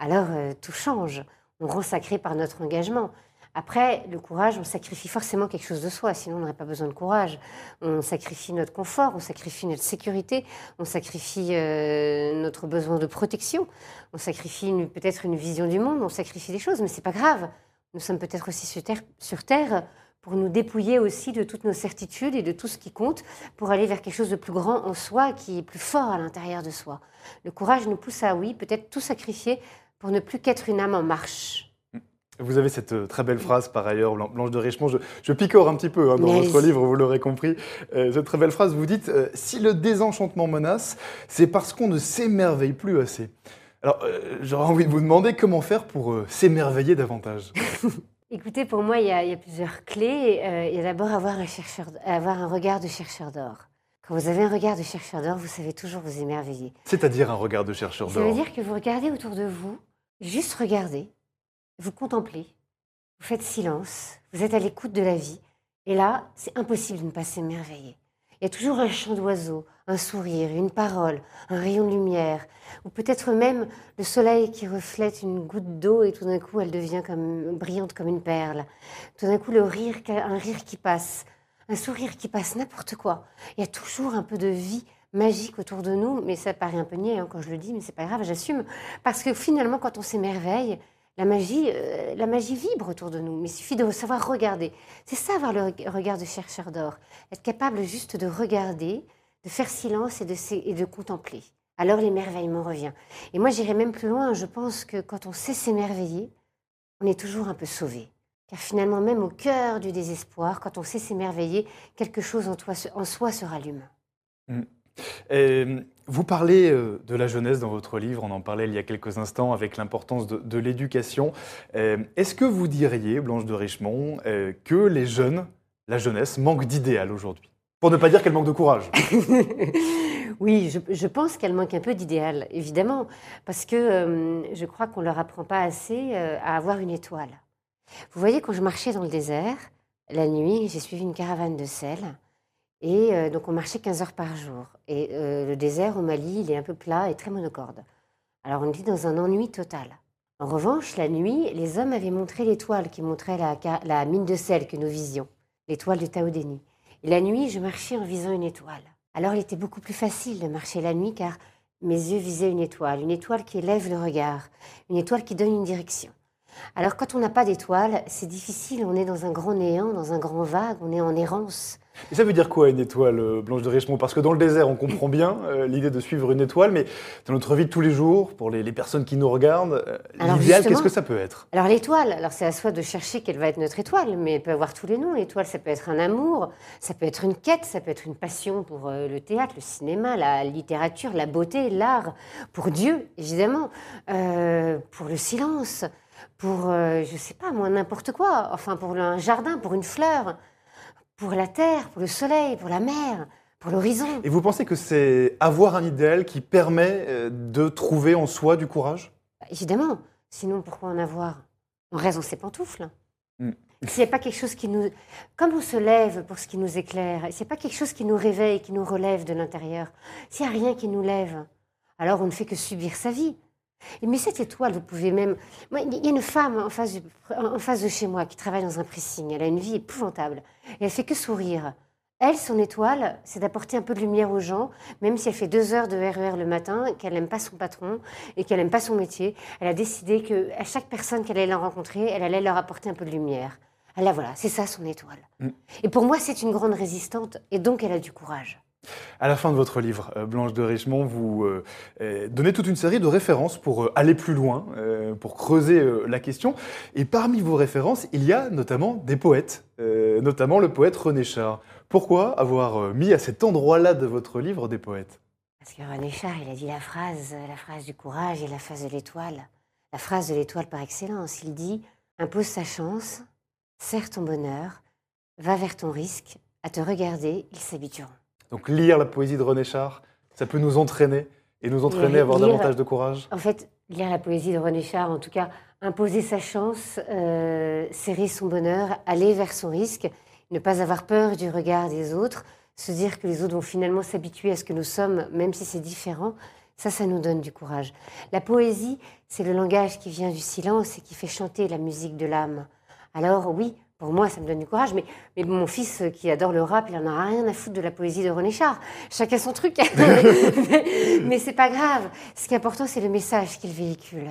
Speaker 10: alors tout change. On rend sacré par notre engagement. Après, le courage, on sacrifie forcément quelque chose de soi, sinon on n'aurait pas besoin de courage. On sacrifie notre confort, on sacrifie notre sécurité, on sacrifie euh, notre besoin de protection, on sacrifie peut-être une vision du monde, on sacrifie des choses, mais c'est pas grave. Nous sommes peut-être aussi sur terre, sur terre pour nous dépouiller aussi de toutes nos certitudes et de tout ce qui compte pour aller vers quelque chose de plus grand en soi, qui est plus fort à l'intérieur de soi. Le courage nous pousse à, oui, peut-être tout sacrifier pour ne plus qu'être une âme en marche.
Speaker 3: Vous avez cette euh, très belle phrase par ailleurs, Blan- Blanche de Richemont. Je, je picore un petit peu hein, dans
Speaker 10: Mais
Speaker 3: votre livre, vous l'aurez compris. Euh, cette très belle phrase, vous dites euh, Si le désenchantement menace, c'est parce qu'on ne s'émerveille plus assez. Alors, euh, j'aurais envie de vous demander comment faire pour s'émerveiller davantage.
Speaker 10: Écoutez, pour moi, il y a, il y a plusieurs clés. Il y a d'abord avoir un, chercheur, avoir un regard de chercheur d'or. Quand vous avez un regard de chercheur d'or, vous savez toujours vous émerveiller.
Speaker 3: C'est-à-dire un regard de chercheur
Speaker 10: Ça veut
Speaker 3: d'or.
Speaker 10: dire que vous regardez autour de vous, juste regardez, vous contemplez, vous faites silence, vous êtes à l'écoute de la vie. Et là, c'est impossible de ne pas s'émerveiller. Il y a toujours un chant d'oiseau, un sourire, une parole, un rayon de lumière, ou peut-être même le soleil qui reflète une goutte d'eau et tout d'un coup elle devient comme brillante comme une perle. Tout d'un coup le un rire qui passe, un sourire qui passe, n'importe quoi. Il y a toujours un peu de vie magique autour de nous, mais ça paraît un peu niais hein, quand je le dis, mais c'est pas grave, j'assume. Parce que finalement, quand on s'émerveille, la magie, euh, la magie vibre autour de nous. Mais il suffit de savoir regarder. C'est ça, avoir le reg- regard de chercheur d'or. Être capable juste de regarder, de faire silence et de, et de contempler. Alors l'émerveillement revient. Et moi, j'irais même plus loin. Je pense que quand on sait s'émerveiller, on est toujours un peu sauvé. Car finalement, même au cœur du désespoir, quand on sait s'émerveiller, quelque chose en, toi- en soi se rallume.
Speaker 3: Euh, vous parlez euh, de la jeunesse dans votre livre, on en parlait il y a quelques instants avec l'importance de, l'éducation. Euh, Est-ce que vous diriez, Blanche de Richemont, que les jeunes, la jeunesse, manquent d'idéal aujourd'hui? Pour ne pas dire qu'elle manque de courage.
Speaker 10: oui, je, pense qu'elle manque un peu d'idéal, évidemment, parce que je crois qu'on leur apprend pas assez à avoir une étoile. Vous voyez, quand je marchais dans le désert, la nuit, j'ai suivi une caravane de sel, et euh, donc on marchait 15 heures par jour. Et euh, le désert au Mali, il est un peu plat et très monocorde. Alors on était dans un ennui total. En revanche, la nuit, les hommes avaient montré l'étoile qui montrait la, mine de sel que nous visions, l'étoile de Tao Déni. Et la nuit, je marchais en visant une étoile. Alors il était beaucoup plus facile de marcher la nuit car mes yeux visaient une étoile, une étoile qui élève le regard, une étoile qui donne une direction. Alors quand on n'a pas d'étoile, c'est difficile, on est dans un grand néant, dans un grand vague, on est en errance.
Speaker 3: Et ça veut dire quoi une étoile, euh, Blanche de Richemont? Parce que dans le désert, on comprend bien euh, l'idée de suivre une étoile, mais dans notre vie de tous les jours, pour les, les personnes qui nous regardent, euh, l'idéal, qu'est-ce que ça peut être?
Speaker 10: Alors l'étoile, alors c'est à soi de chercher quelle va être notre étoile, mais elle peut avoir tous les noms. L'étoile, ça peut être un amour, ça peut être une quête, ça peut être une passion pour le théâtre, le cinéma, la littérature, la beauté, l'art, pour Dieu, évidemment, pour le silence, pour, euh, je sais pas moi, n'importe quoi, enfin pour un jardin, pour une fleur, pour la terre, pour le soleil, pour la mer, pour l'horizon.
Speaker 3: Et vous pensez que c'est avoir un idéal qui permet euh, de trouver en soi du courage?
Speaker 10: Bah, Évidemment, sinon pourquoi en avoir? On reste dans ses pantoufles.
Speaker 3: Mm.
Speaker 10: A pas quelque chose qui nous... Comme on se lève pour ce qui nous éclaire, a pas quelque chose qui nous réveille, qui nous relève de l'intérieur, s'il n'y a rien qui nous lève, alors on ne fait que subir sa vie. Mais cette étoile, vous pouvez même... Moi, Il y a une femme en face, du- en face de chez moi qui travaille dans un pressing. Elle a une vie épouvantable. Et elle fait que sourire. Elle, son étoile, c'est d'apporter un peu de lumière aux gens, même si elle fait deux heures de RER le matin, qu'elle n'aime pas son patron et qu'elle n'aime pas son métier. Elle a décidé que à chaque personne qu'elle allait rencontrer, elle allait leur apporter un peu de lumière. Ah Là, voilà, c'est ça son étoile.
Speaker 3: Mm.
Speaker 10: Et pour moi, c'est une grande résistante, et donc elle a du courage.
Speaker 3: À la fin de votre livre, euh, Blanche de Richemont, vous euh, euh, donnez toute une série de références pour aller plus loin, pour creuser la question. Et parmi vos références, il y a notamment des poètes, notamment le poète René Char. Pourquoi avoir mis à cet endroit-là de votre livre des poètes?
Speaker 10: Parce que René Char, il a dit la phrase, la phrase du courage et la phrase de l'étoile. La phrase de l'étoile par excellence. Il dit Impose sa chance, serre ton bonheur, va vers ton risque, à te regarder, ils s'habitueront.
Speaker 3: Donc lire la poésie de René Char, ça peut nous entraîner et nous entraîner à avoir
Speaker 10: lire-
Speaker 3: davantage de courage.
Speaker 10: En fait, lire la poésie de René Char, en tout cas, imposer sa chance, euh, serrer son bonheur, aller vers son risque, ne pas avoir peur du regard des autres, se dire que les autres vont finalement s'habituer à ce que nous sommes, même si c'est différent, ça, ça nous donne du courage. La poésie, c'est le langage qui vient du silence et qui fait chanter la musique de l'âme. Alors oui, pour moi, ça me donne du courage, mais, mais mon fils euh, qui adore le rap, il en a rien à foutre de la poésie de René Char. Chacun son truc. mais, mais c'est pas grave. Ce qui est important, c'est le message qu'il véhicule.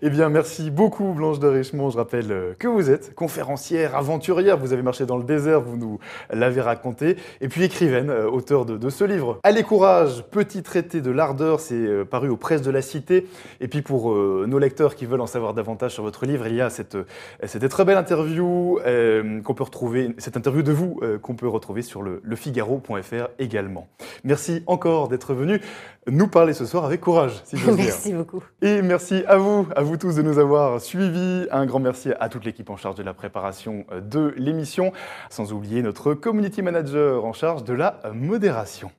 Speaker 3: Eh bien, merci beaucoup Blanche de Richemont. Je rappelle euh, que vous êtes conférencière, aventurière. Vous avez marché dans le désert, vous nous l'avez raconté. Et puis écrivaine, euh, auteur de, de, ce livre. Allez, courage, petit traité de l'ardeur. C'est paru aux presses de la Cité. Et puis pour nos lecteurs qui veulent en savoir davantage sur votre livre, il y a cette, cette très belle interview euh, qu'on peut retrouver, cette interview de vous euh, qu'on peut retrouver sur le, lefigaro.fr également. Merci encore d'être venu nous parler ce soir avec courage, si j'ose dire.
Speaker 10: Merci beaucoup.
Speaker 3: Et merci à vous, à vous tous de nous avoir suivis. Un grand merci à toute l'équipe en charge de la préparation euh, de l'émission, sans oublier notre community manager en charge de la modération.